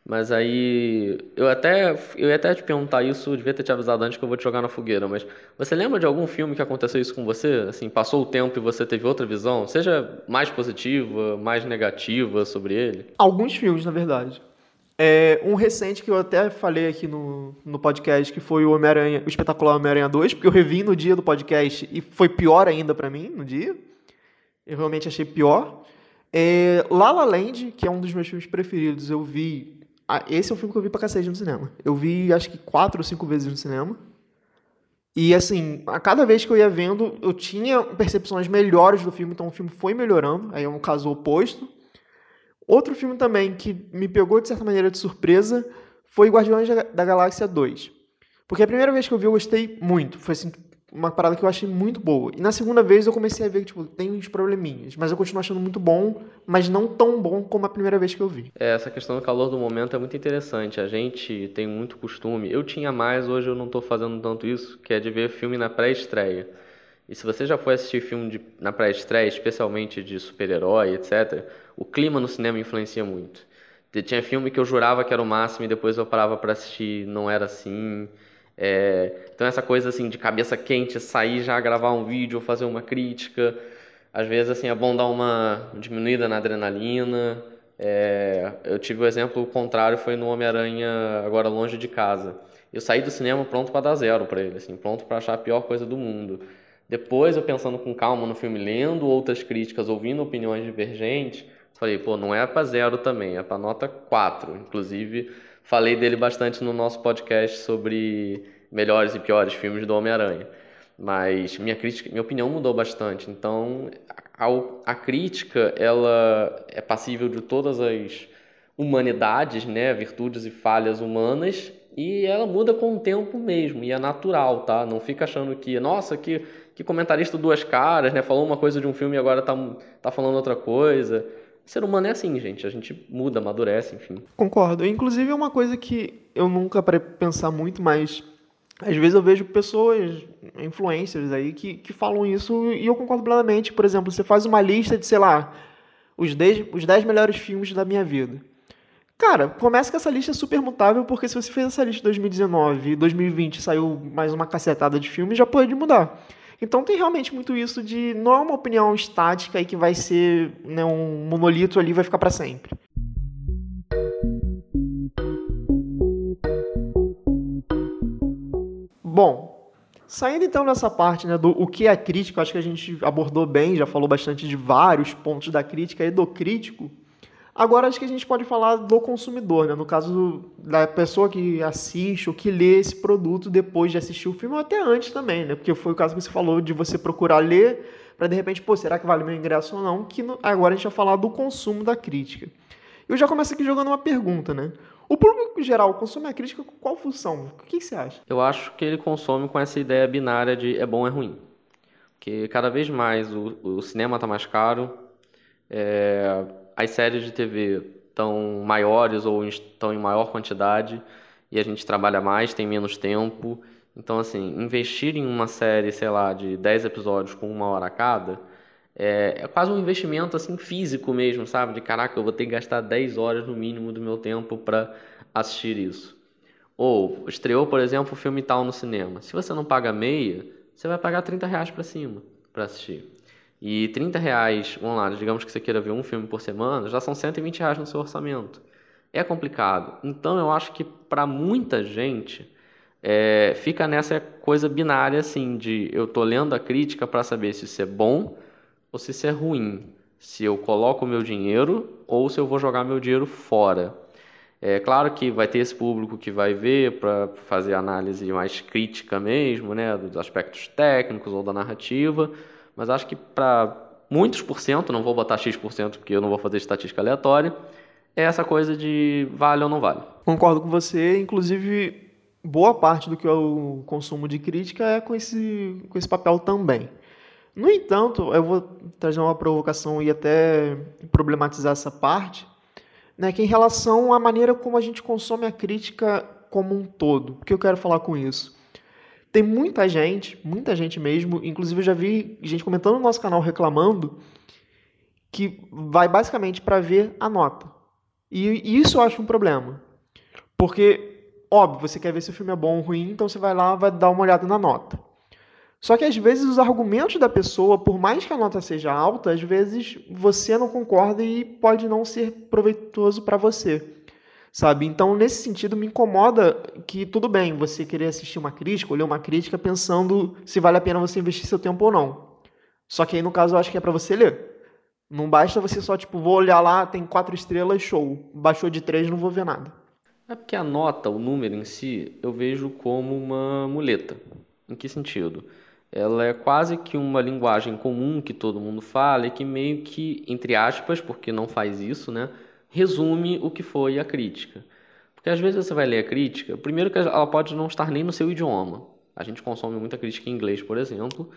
Mas aí, eu até, eu ia até te perguntar isso, devia ter te avisado antes que eu vou te jogar na fogueira, mas você lembra de algum filme que aconteceu isso com você? Assim, passou o tempo e você teve outra visão? Seja mais positiva, mais negativa sobre ele? Alguns filmes, na verdade. É, um recente que eu até falei aqui no, no podcast, que foi o Homem-Aranha, o espetacular Homem-Aranha 2, porque eu revi no dia do podcast e foi pior ainda para mim no dia. Eu realmente achei pior. É, La La Land, que é um dos meus filmes preferidos, eu vi esse é um filme que eu vi pra cacete no cinema. Eu vi acho que quatro ou cinco vezes no cinema. E assim, a cada vez que eu ia vendo, eu tinha percepções melhores do filme, então o filme foi melhorando. Aí é um caso oposto. Outro filme também que me pegou de certa maneira de surpresa foi Guardiões da Galáxia 2. Porque a primeira vez que eu vi eu gostei muito. Foi assim, uma parada que eu achei muito boa. E na segunda vez eu comecei a ver que tipo, tem uns probleminhas, mas eu continuo achando muito bom, mas não tão bom como a primeira vez que eu vi. É, essa questão do calor do momento é muito interessante. A gente tem muito costume, eu tinha mais, hoje eu não estou fazendo tanto isso, que é de ver filme na pré-estreia. E se você já foi assistir filme de, na pré-estreia, especialmente de super-herói, etc., o clima no cinema influencia muito. Tinha filme que eu jurava que era o máximo e depois eu parava para assistir, não era assim. É, então essa coisa assim de cabeça quente, sair já gravar um vídeo fazer uma crítica, às vezes assim é bom dar uma diminuída na adrenalina. É, eu tive o exemplo contrário foi no Homem-Aranha agora longe de casa. Eu saí do cinema pronto para dar zero para ele, assim, pronto para achar a pior coisa do mundo. Depois eu pensando com calma no filme, lendo outras críticas, ouvindo opiniões divergentes, falei, pô, não é para zero também, é para nota 4. Inclusive, Falei dele bastante no nosso podcast sobre melhores e piores filmes do Homem-Aranha. Mas minha crítica, minha opinião mudou bastante. Então, a, a crítica, ela é passível de todas as humanidades, né, virtudes e falhas humanas, e ela muda com o tempo mesmo, e é natural, tá? Não fica achando que, nossa, que, que comentarista duas caras, né, falou uma coisa de um filme e agora tá, tá falando outra coisa ser humano é assim, gente. A gente muda, amadurece, enfim. Concordo. Inclusive, é uma coisa que eu nunca parei pensar muito, mas às vezes eu vejo pessoas, influencers aí, que, que falam isso e eu concordo plenamente. Por exemplo, você faz uma lista de, sei lá, os 10, os 10 melhores filmes da minha vida. Cara, começa que essa lista é super mutável, porque se você fez essa lista em 2019 e 2020 saiu mais uma cacetada de filmes, já pode mudar. Então tem realmente muito isso de não é uma opinião estática e que vai ser né, um monolito ali vai ficar para sempre. Bom, saindo então dessa parte né, do o que é crítica, acho que a gente abordou bem, já falou bastante de vários pontos da crítica e do crítico. Agora acho que a gente pode falar do consumidor, né? no caso da pessoa que assiste ou que lê esse produto depois de assistir o filme, ou até antes também, né? Porque foi o caso que você falou de você procurar ler para de repente, pô, será que vale meu ingresso ou não? Que agora a gente vai falar do consumo da crítica. Eu já começo aqui jogando uma pergunta, né? O público geral consome a crítica com qual função? O que você acha? Eu acho que ele consome com essa ideia binária de é bom ou é ruim. Porque cada vez mais o, o cinema está mais caro, é, as séries de TV estão maiores ou estão em maior quantidade e a gente trabalha mais, tem menos tempo. Então, assim, investir em uma série, sei lá, de 10 episódios com uma hora cada, é, é, quase um investimento, assim, físico mesmo, sabe? De, caraca, eu vou ter que gastar 10 horas no mínimo do meu tempo para assistir isso. Ou, estreou, por exemplo, o filme tal no cinema. Se você não paga meia, você vai pagar 30 reais para cima para assistir. E 30 reais, vamos lá, digamos que você queira ver um filme por semana, já são 120 reais no seu orçamento. É complicado. Então eu acho que para muita gente é, fica nessa coisa binária assim de eu tô lendo a crítica para saber se isso é bom ou se isso é ruim. Se eu coloco meu dinheiro ou se eu vou jogar meu dinheiro fora. É claro que vai ter esse público que vai ver para fazer análise mais crítica mesmo, né, dos aspectos técnicos ou da narrativa mas acho que para muitos por cento, não vou botar X% porque eu não vou fazer estatística aleatória, é essa coisa de vale ou não vale. Concordo com você, inclusive boa parte do que o consumo de crítica é com esse, com esse papel também. No entanto, eu vou trazer uma provocação e até problematizar essa parte, né, que em relação à maneira como a gente consome a crítica como um todo. O que eu quero falar com isso? Tem muita gente, muita gente mesmo, inclusive eu já vi gente comentando no nosso canal reclamando que vai basicamente para ver a nota. E isso eu acho um problema. Porque, óbvio, você quer ver se o filme é bom ou ruim, então você vai lá vai dar uma olhada na nota. Só que às vezes os argumentos da pessoa, por mais que a nota seja alta, às vezes você não concorda e pode não ser proveitoso para você sabe? Então, nesse sentido, me incomoda que tudo bem você querer assistir uma crítica, ler uma crítica pensando se vale a pena você investir seu tempo ou não. Só que aí, no caso, eu acho que é para você ler. Não basta você só, tipo, vou olhar lá, tem quatro estrelas, show. Baixou de três, não vou ver nada. É porque a nota, o número em si, eu vejo como uma muleta. Em que sentido? Ela é quase que uma linguagem comum que todo mundo fala e que meio que, entre aspas, porque não faz isso, né? Resume o que foi a crítica. Porque às vezes você vai ler a crítica, primeiro que ela pode não estar nem no seu idioma. A gente consome muita crítica em inglês, por exemplo.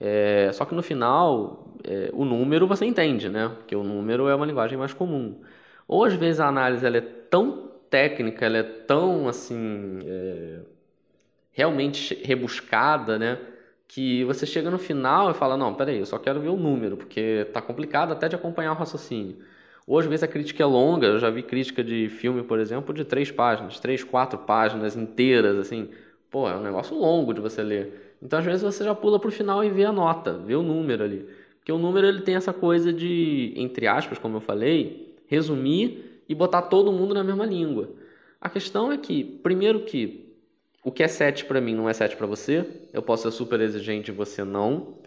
É, só que no final, é, o número você entende, né? Porque o número é uma linguagem mais comum. Ou às vezes a análise ela é tão técnica, ela é tão assim. É, realmente rebuscada, né? Que você chega no final e fala: Não, peraí, eu só quero ver o número, porque tá complicado até de acompanhar o raciocínio. Hoje, às vezes, a crítica é longa. Eu já vi crítica de filme, por exemplo, de três páginas, três, quatro páginas inteiras, assim. Pô, é um negócio longo de você ler. Então, às vezes, você já pula para o final e vê a nota, vê o número ali. Porque o número ele tem essa coisa de, entre aspas, como eu falei, resumir e botar todo mundo na mesma língua. A questão é que, primeiro que o que é 7 para mim não é 7 para você, eu posso ser super exigente e você não.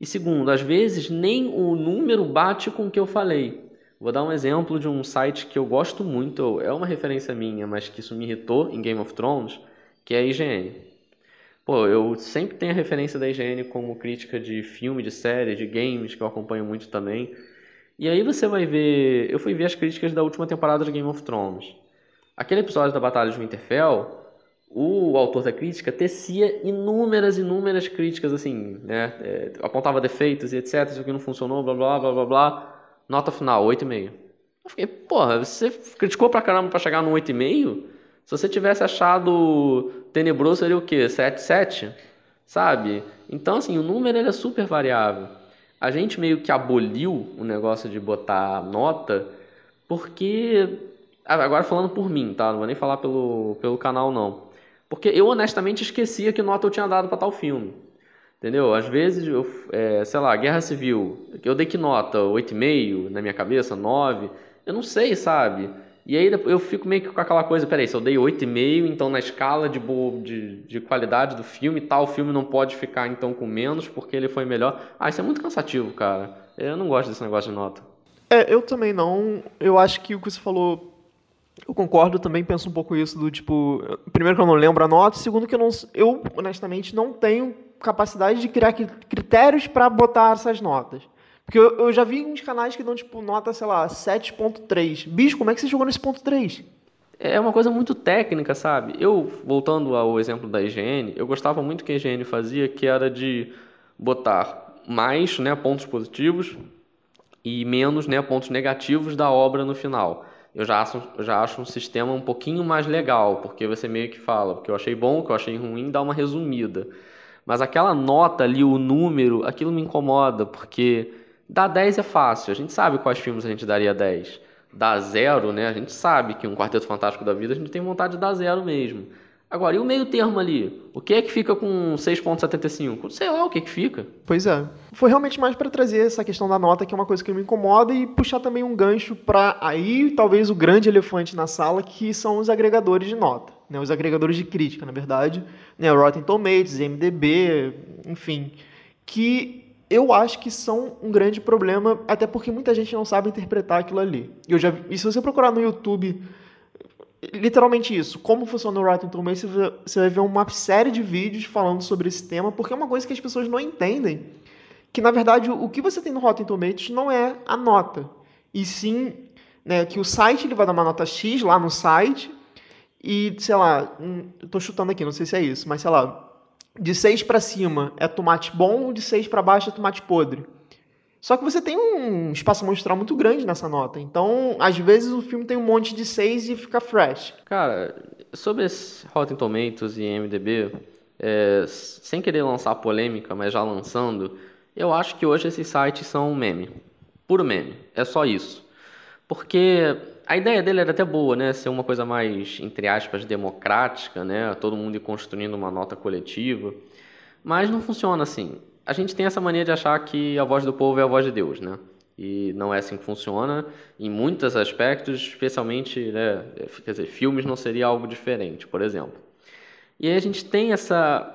E segundo, às vezes nem o número bate com o que eu falei. Vou dar um exemplo de um site que eu gosto muito, é uma referência minha, mas que isso me irritou em Game of Thrones, que é a IGN. Pô, eu sempre tenho a referência da IGN como crítica de filme, de série, de games, que eu acompanho muito também. E aí você vai ver, eu fui ver as críticas da última temporada de Game of Thrones. Aquele episódio da Batalha de Winterfell, o autor da crítica tecia inúmeras, inúmeras críticas, assim, né? É, apontava defeitos e etc, isso aqui não funcionou, blá, blá, blá, blá, blá. Nota final, 8,5. Eu fiquei, porra, você criticou pra caramba pra chegar no 8,5? Se você tivesse achado tenebroso, seria o quê? 7, 7? Sabe? Então, assim, o número ele é super variável. A gente meio que aboliu o negócio de botar nota, porque. Agora falando por mim, tá? Não vou nem falar pelo, pelo canal, não. Porque eu honestamente esquecia que nota eu tinha dado para tal filme. Entendeu? Às vezes, eu, é, sei lá, Guerra Civil, eu dei que nota? 8,5 na minha cabeça, 9. Eu não sei, sabe? E aí eu fico meio que com aquela coisa, peraí, se eu dei 8,5, então na escala de, de, de qualidade do filme, tal filme não pode ficar então com menos porque ele foi melhor. Ah, isso é muito cansativo, cara. Eu não gosto desse negócio de nota. É, eu também não. Eu acho que o que você falou eu concordo, também penso um pouco isso do tipo, primeiro que eu não lembro a nota, segundo que eu não, eu honestamente não tenho capacidade de criar critérios para botar essas notas. Porque eu, eu, já vi uns canais que dão tipo nota, sei lá, 7.3. Bicho, como é que você jogou nesse ponto 3? É uma coisa muito técnica, sabe? Eu, voltando ao exemplo da higiene, eu gostava muito que a higiene fazia, que era de botar mais né, pontos positivos e menos né, pontos negativos da obra no final eu já acho, já acho um sistema um pouquinho mais legal, porque você meio que fala, porque eu achei bom, que eu achei ruim, dá uma resumida. Mas aquela nota ali, o número, aquilo me incomoda, porque dar 10 é fácil, a gente sabe quais filmes a gente daria 10. Dar zero, né? A gente sabe que um Quarteto Fantástico da Vida a gente tem vontade de dar zero mesmo. Agora, e o meio termo ali? O que é que fica com 6.75? Sei lá o que é que fica. Pois é. Foi realmente mais para trazer essa questão da nota, que é uma coisa que me incomoda, e puxar também um gancho para aí, talvez, o grande elefante na sala, que são os agregadores de nota. Né? Os agregadores de crítica, na verdade. Né? Rotten Tomatoes, MDB, enfim. Que eu acho que são um grande problema, até porque muita gente não sabe interpretar aquilo ali. Eu já, e se você procurar no YouTube literalmente isso. Como funciona o Rotten Tomatoes, você vai ver uma série de vídeos falando sobre esse tema, porque é uma coisa que as pessoas não entendem. Que, na verdade, o que você tem no Rotten Tomatoes não é a nota. E sim, né, que o site ele vai dar uma nota X lá no site, e, sei lá, hum, eu tô chutando aqui, não sei se é isso, mas sei lá, de 6 para cima é tomate bom, de 6 para baixo é tomate podre. Só que você tem um espaço amostral muito grande nessa nota. Então, às vezes o filme tem um monte de 6 e fica fresh. Cara, sobre esse Rotten Tomatoes e MDB, é, sem querer lançar polêmica, mas já lançando, eu acho que hoje esses sites são um meme. Puro meme. É só isso. Porque a ideia dele era até boa, né? Ser uma coisa mais, entre aspas, democrática, né? Todo mundo ir construindo uma nota coletiva. Mas não funciona assim a gente tem essa mania de achar que a voz do povo é a voz de Deus, né? E não é assim que funciona. Em muitos aspectos, especialmente, né, quer dizer, filmes não seria algo diferente, por exemplo. E aí a gente tem essa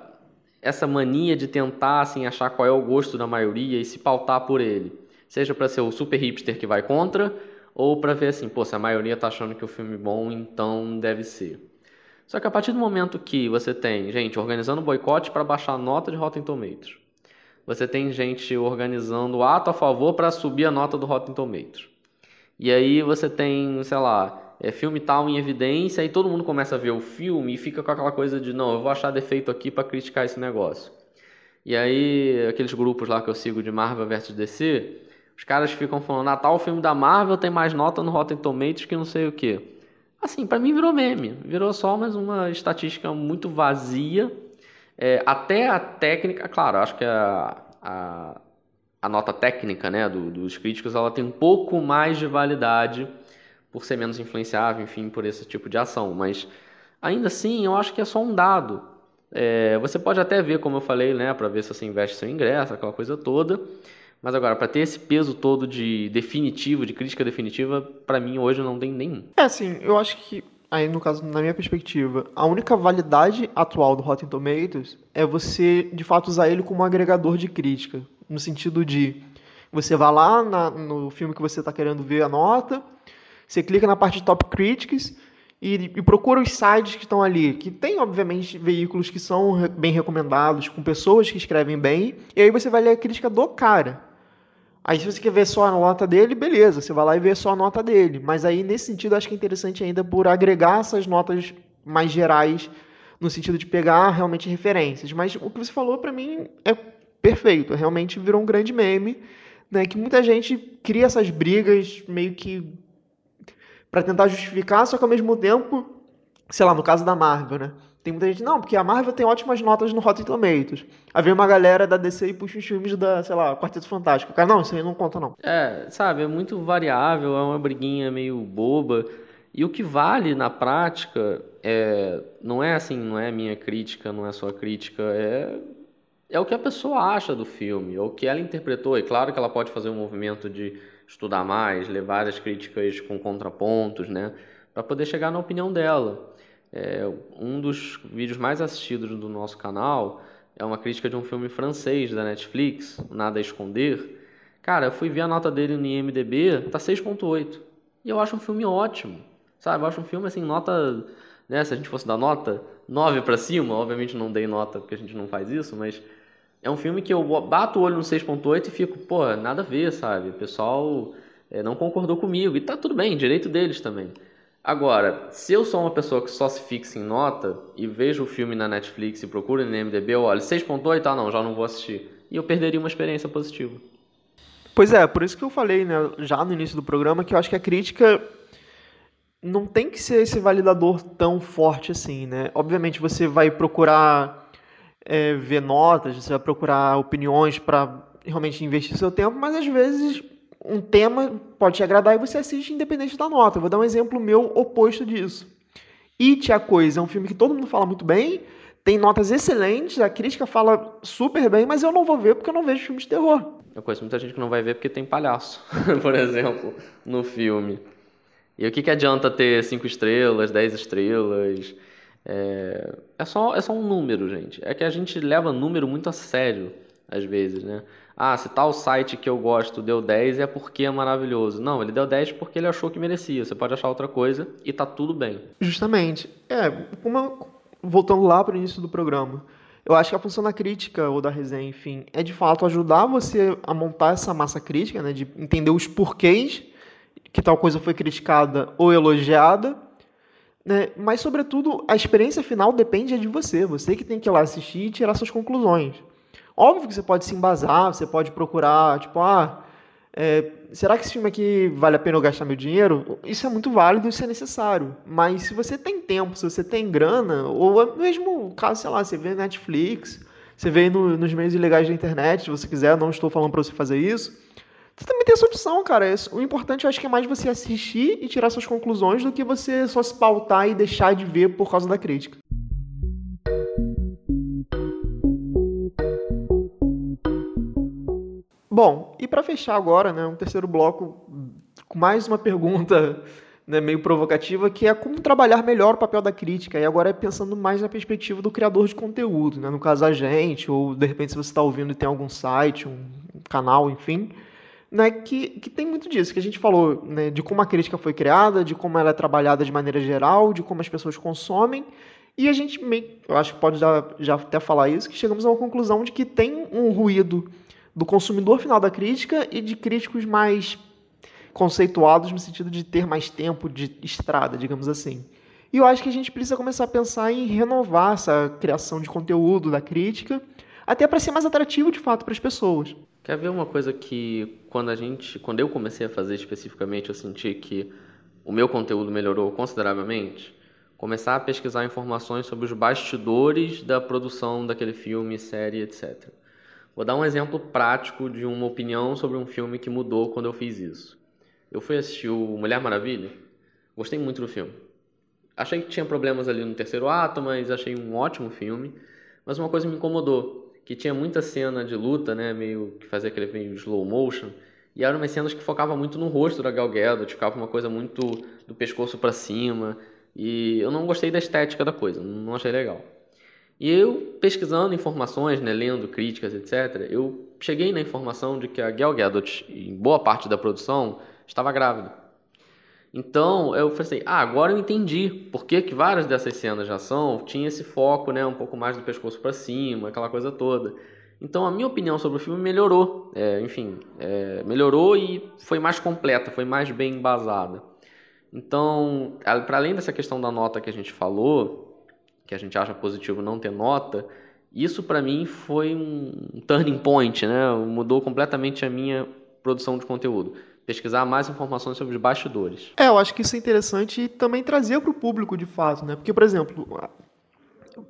essa mania de tentar assim achar qual é o gosto da maioria e se pautar por ele, seja para ser o super hipster que vai contra ou para ver assim, pô, se a maioria tá achando que o filme é bom, então deve ser. Só que a partir do momento que você tem gente organizando boicote para baixar a nota de Rotten Tomatoes, você tem gente organizando ato a favor para subir a nota do Rotten Tomatoes. E aí você tem, sei lá, é, filme tal em evidência e todo mundo começa a ver o filme e fica com aquela coisa de não, eu vou achar defeito aqui para criticar esse negócio. E aí aqueles grupos lá que eu sigo de Marvel versus DC, os caras ficam falando, ah, tal filme da Marvel tem mais nota no Rotten Tomatoes que não sei o que. Assim, para mim virou meme, virou só mais uma estatística muito vazia é, até a técnica, claro, acho que a, a, a nota técnica né, do, dos críticos ela tem um pouco mais de validade por ser menos influenciável, enfim, por esse tipo de ação. Mas ainda assim, eu acho que é só um dado. É, você pode até ver, como eu falei, né, para ver se você investe seu ingresso, aquela coisa toda. Mas agora, para ter esse peso todo de definitivo, de crítica definitiva, para mim hoje não tem nenhum. É, assim, eu acho que aí no caso, na minha perspectiva, a única validade atual do Rotten Tomatoes é você, de fato, usar ele como agregador de crítica. No sentido de você vai lá na, no filme que você está querendo ver a nota, você clica na parte de Top Critics e, e, procura os sites que estão ali, que tem, obviamente, veículos que são bem recomendados, com pessoas que escrevem bem, e aí você vai ler a crítica do cara. Aí se você quer ver só a nota dele, beleza, você vai lá e vê só a nota dele. Mas aí nesse sentido acho que é interessante ainda por agregar essas notas mais gerais no sentido de pegar realmente referências. Mas o que você falou para mim é perfeito, realmente virou um grande meme, né, que muita gente cria essas brigas meio que para tentar justificar, só que ao mesmo tempo sei lá, no caso da Marvel, né? Tem muita gente, não, porque a Marvel tem ótimas notas no Rotten Tomatoes. Aí vem uma galera da DC e puxa os filmes da, sei lá, Quarteto Fantástico. Cara, não, isso aí não conta, não. É, sabe, é muito variável, é uma briguinha meio boba. E o que vale na prática é, não é assim, não é minha crítica, não é sua crítica, é, é o que a pessoa acha do filme, é o que ela interpretou. E claro que ela pode fazer um movimento de estudar mais, levar as críticas com contrapontos, né? Para poder chegar na opinião dela. É, um dos vídeos mais assistidos do nosso canal é uma crítica de um filme francês da Netflix, Nada a Esconder. Cara, eu fui ver a nota dele no IMDB, tá 6.8. E eu acho um filme ótimo. Sabe, eu acho um filme assim, nota, né, se a gente fosse dar nota 9 para cima, obviamente não dei nota porque a gente não faz isso, mas é um filme que eu bato o olho no 6.8 e fico, pô, nada a ver, sabe? O pessoal é, não concordou comigo e tá tudo bem, direito deles também. Agora, se eu sou uma pessoa que só se fixa em nota e vejo o filme na Netflix e procuro no MDB, eu olho 6.8, ah não, já não vou assistir. E eu perderia uma experiência positiva. Pois é, por isso que eu falei, né, já no início do programa, que eu acho que a crítica não tem que ser esse validador tão forte assim, né? Obviamente você vai procurar é, ver notas, você vai procurar opiniões para realmente investir seu tempo, mas às vezes um tema pode te agradar e você assiste independente da nota. Eu vou dar um exemplo meu oposto disso. It, a Coisa, é um filme que todo mundo fala muito bem, tem notas excelentes, a crítica fala super bem, mas eu não vou ver porque eu não vejo filme de terror. Eu conheço muita gente que não vai ver porque tem palhaço, por exemplo, no filme. E o que, que adianta ter cinco estrelas, dez estrelas? É... é, só, é só um número, gente. É que a gente leva número muito a sério, às vezes, né? Ah, se tal site que eu gosto deu 10 é porque é maravilhoso. Não, ele deu 10 porque ele achou que merecia. Você pode achar outra coisa e tá tudo bem. Justamente. É, uma, voltando lá para o início do programa. Eu acho que a função da crítica ou da resenha, enfim, é de fato ajudar você a montar essa massa crítica, né, de entender os porquês que tal coisa foi criticada ou elogiada, né? Mas sobretudo a experiência final depende de você, você que tem que ir lá assistir e tirar suas conclusões. Óbvio que você pode se embasar, você pode procurar, tipo, ah, é, será que esse filme aqui vale a pena eu gastar meu dinheiro? Isso é muito válido, isso é necessário. Mas se você tem tempo, se você tem grana, ou mesmo caso, sei lá, você vê Netflix, você vê no, nos meios ilegais da internet, se você quiser, não estou falando para você fazer isso. Você também tem essa opção, cara. O importante eu acho que é mais você assistir e tirar suas conclusões do que você só se pautar e deixar de ver por causa da crítica. Bom, e para fechar agora, né, um terceiro bloco com mais uma pergunta né, meio provocativa, que é como trabalhar melhor o papel da crítica. E agora é pensando mais na perspectiva do criador de conteúdo, né, no caso a gente, ou de repente se você está ouvindo e tem algum site, um canal, enfim, né, que, que tem muito disso, que a gente falou né, de como a crítica foi criada, de como ela é trabalhada de maneira geral, de como as pessoas consomem, e a gente, meio, eu acho que pode já, já até falar isso, que chegamos a uma conclusão de que tem um ruído do consumidor final da crítica e de críticos mais conceituados no sentido de ter mais tempo de estrada, digamos assim. E eu acho que a gente precisa começar a pensar em renovar essa criação de conteúdo da crítica, até para ser mais atrativo de fato para as pessoas. Quer ver uma coisa que quando a gente, quando eu comecei a fazer especificamente, eu senti que o meu conteúdo melhorou consideravelmente? Começar a pesquisar informações sobre os bastidores da produção daquele filme, série, etc. Vou dar um exemplo prático de uma opinião sobre um filme que mudou quando eu fiz isso. Eu fui assistir o Mulher Maravilha, gostei muito do filme. Achei que tinha problemas ali no terceiro ato, mas achei um ótimo filme. Mas uma coisa me incomodou, que tinha muita cena de luta, né, meio que fazia aquele meio slow motion, e eram umas cenas que focavam muito no rosto da Gal Gadot, ficava uma coisa muito do pescoço para cima, e eu não gostei da estética da coisa, não achei legal. E eu, pesquisando informações, né, lendo críticas, etc., eu cheguei na informação de que a Gal Gadot, em boa parte da produção, estava grávida. Então, eu falei assim, ah, agora eu entendi por que, que várias dessas cenas de ação tinha esse foco, né, um pouco mais do pescoço para cima, aquela coisa toda. Então, a minha opinião sobre o filme melhorou, é, enfim, é, melhorou e foi mais completa, foi mais bem embasada. Então, para além dessa questão da nota que a gente falou, que a gente acha positivo não ter nota, isso para mim foi um turning point, né? Mudou completamente a minha produção de conteúdo. pesquisar mais informações sobre os bastidores. É, eu acho que isso é interessante e também trazer para o público de fato, né? Porque, por exemplo,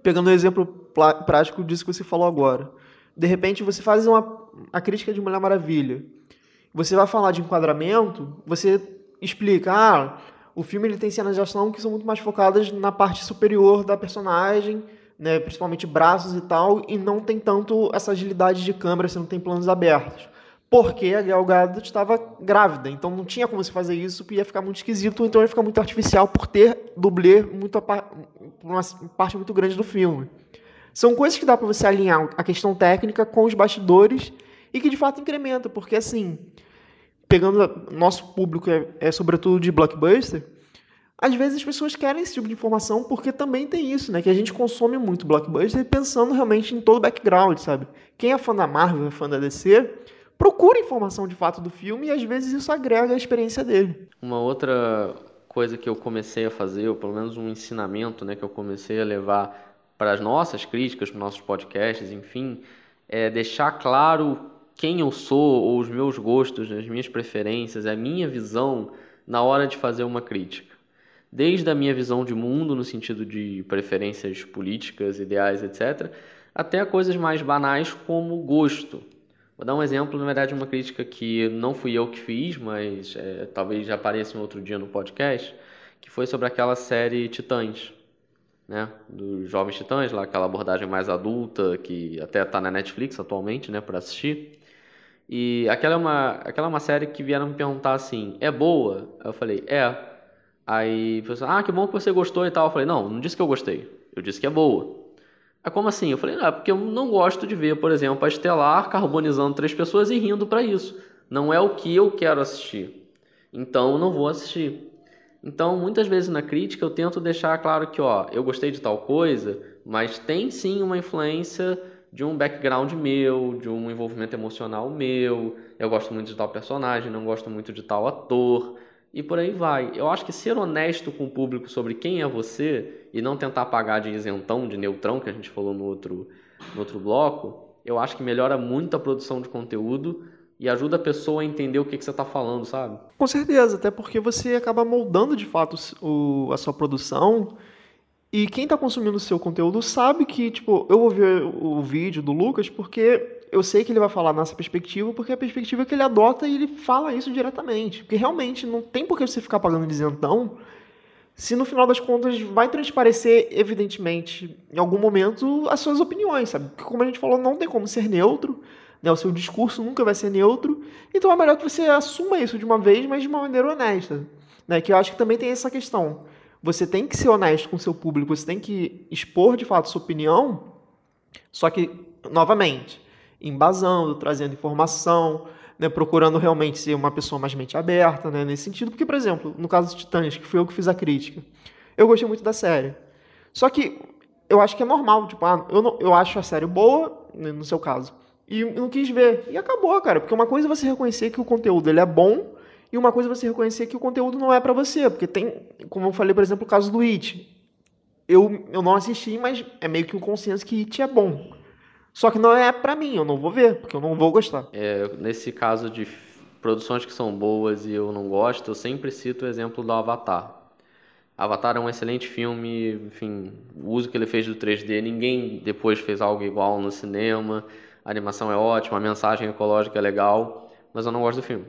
pegando um exemplo prático disso que você falou agora, de repente você faz uma a crítica de Mulher Maravilha, você vai falar de enquadramento, você explica, ah, o filme ele tem cenas de ação que são muito mais focadas na parte superior da personagem, né, principalmente braços e tal, e não tem tanto essa agilidade de câmera, você não tem planos abertos porque a Gal Gadot estava grávida, então não tinha como se fazer isso, ia ficar muito esquisito, então ia ficar muito artificial por ter dublê muito uma parte muito grande do filme. São coisas que dá para você alinhar a questão técnica com os bastidores e que de fato incrementa, porque assim, pegando nosso público é, é sobretudo de blockbuster, às vezes as pessoas querem esse tipo de informação porque também tem isso, né? Que a gente consome muito blockbuster pensando realmente em todo o background, sabe? Quem é fã da Marvel, é fã da DC, procura informação de fato do filme e às vezes isso agrega a experiência dele. Uma outra coisa que eu comecei a fazer, ou pelo menos um ensinamento né, que eu comecei a levar para as nossas críticas, para os nossos podcasts, enfim, é deixar claro quem eu sou, ou os meus gostos, as minhas preferências, a minha visão na hora de fazer uma crítica. Desde a minha visão de mundo, no sentido de preferências políticas, ideais, etc., até coisas mais banais como gosto. Vou dar um exemplo, na verdade, uma crítica que não fui eu que fiz, mas é, talvez já apareça em outro dia no podcast, que foi sobre aquela série Titãs, né? Dos Jovens Titãs, lá, aquela abordagem mais adulta, que até está na Netflix atualmente, né, para assistir. E aquela é, uma, aquela é uma série que vieram me perguntar assim, é boa? Eu falei, é. Aí, a pessoa, ah, que bom que você gostou e tal. Eu falei, não, não disse que eu gostei, eu disse que é boa. Ah, como assim? Eu falei, não, é porque eu não gosto de ver, por exemplo, a Estelar carbonizando três pessoas e rindo para isso. Não é o que eu quero assistir. Então, eu não vou assistir. Então, muitas vezes na crítica eu tento deixar claro que, ó, eu gostei de tal coisa, mas tem sim uma influência de um background meu, de um envolvimento emocional meu. Eu gosto muito de tal personagem, não gosto muito de tal ator e por aí vai. Eu acho que ser honesto com o público sobre quem é você e não tentar pagar de isentão, de neutrão, que a gente falou no outro, no outro bloco, eu acho que melhora muito a produção de conteúdo e ajuda a pessoa a entender o que, que você está falando, sabe? Com certeza, até porque você acaba moldando de fato o, a sua produção e quem está consumindo o seu conteúdo sabe que, tipo, eu vou ver o vídeo do Lucas porque eu sei que ele vai falar nessa perspectiva, porque é a perspectiva que ele adota e ele fala isso diretamente. Porque realmente não tem por que você ficar pagando dizentão se no final das contas vai transparecer, evidentemente, em algum momento, as suas opiniões, sabe? Porque, como a gente falou, não tem como ser neutro, né? o seu discurso nunca vai ser neutro, então é melhor que você assuma isso de uma vez, mas de uma maneira honesta. Né? Que eu acho que também tem essa questão. Você tem que ser honesto com seu público, você tem que expor de fato sua opinião, só que, novamente, embasando, trazendo informação, né, procurando realmente ser uma pessoa mais mente aberta, né, nesse sentido. Porque, por exemplo, no caso de Titãs, que foi eu que fiz a crítica, eu gostei muito da série. Só que eu acho que é normal, tipo, ah, eu, não, eu acho a série boa, né, no seu caso, e não quis ver. E acabou, cara. Porque uma coisa é você reconhecer que o conteúdo ele é bom, e uma coisa é você reconhecer que o conteúdo não é para você. Porque tem, como eu falei, por exemplo, o caso do It. Eu, eu não assisti, mas é meio que um consenso que It é bom. Só que não é para mim, eu não vou ver, porque eu não vou gostar. É, nesse caso de produções que são boas e eu não gosto, eu sempre cito o exemplo do Avatar. Avatar é um excelente filme, enfim, o uso que ele fez do 3D, ninguém depois fez algo igual no cinema, a animação é ótima, a mensagem ecológica é legal, mas eu não gosto do filme.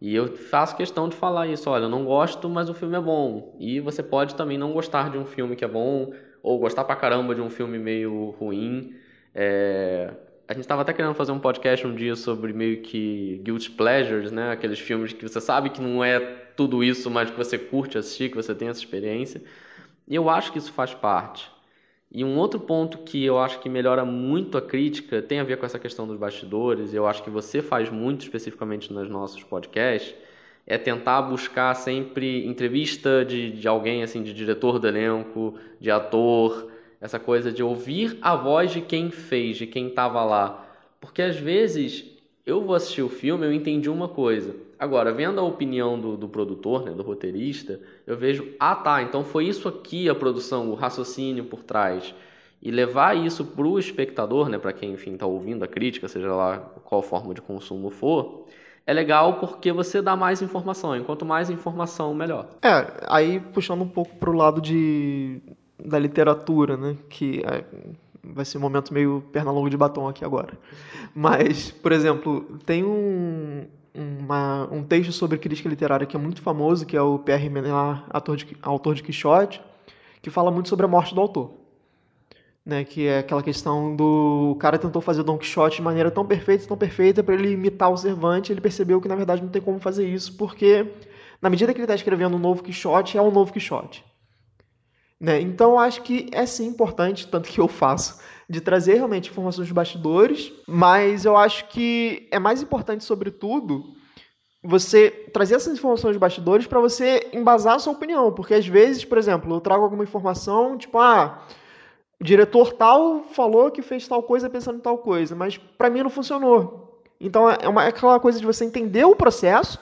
E eu faço questão de falar isso, olha, eu não gosto, mas o filme é bom. E você pode também não gostar de um filme que é bom, ou gostar pra caramba de um filme meio ruim. É, a gente estava até querendo fazer um podcast um dia sobre meio que guilty pleasures, né? Aqueles filmes que você sabe que não é tudo isso, mas que você curte assistir, que você tem essa experiência. E eu acho que isso faz parte. E um outro ponto que eu acho que melhora muito a crítica tem a ver com essa questão dos bastidores. Eu acho que você faz muito especificamente nos nossos podcasts é tentar buscar sempre entrevista de, de alguém assim, de diretor do elenco, de ator, essa coisa de ouvir a voz de quem fez, de quem estava lá. Porque às vezes eu vou assistir o filme, eu entendi uma coisa. Agora, vendo a opinião do, do produtor, né, do roteirista, eu vejo, ah tá, então foi isso aqui a produção, o raciocínio por trás. E levar isso para o espectador, né, para quem enfim está ouvindo a crítica, seja lá qual forma de consumo for, é legal porque você dá mais informação. E quanto mais informação, melhor. É, aí puxando um pouco pro lado de, da literatura, né? Que é, vai ser um momento meio perna longa de batom aqui agora. Mas, por exemplo, tem um, uma, um texto sobre crítica literária que é muito famoso, que é o Pierre Menard, autor de Quixote, que fala muito sobre a morte do autor né, que é aquela questão do o cara tentou fazer Don Quixote de maneira tão perfeita, tão perfeita para ele imitar o Cervantes, ele percebeu que na verdade não tem como fazer isso, porque na medida que ele está escrevendo um novo Quixote, é um novo Quixote. Né? Então acho que é sim importante, tanto que eu faço, de trazer realmente informações dos bastidores, mas eu acho que é mais importante, sobretudo, você trazer essas informações dos bastidores para você embasar a sua opinião, porque às vezes, por exemplo, eu trago alguma informação, tipo, ah, o diretor tal falou que fez tal coisa pensando em tal coisa, mas para mim não funcionou. Então é, uma, é aquela coisa de você entender o processo,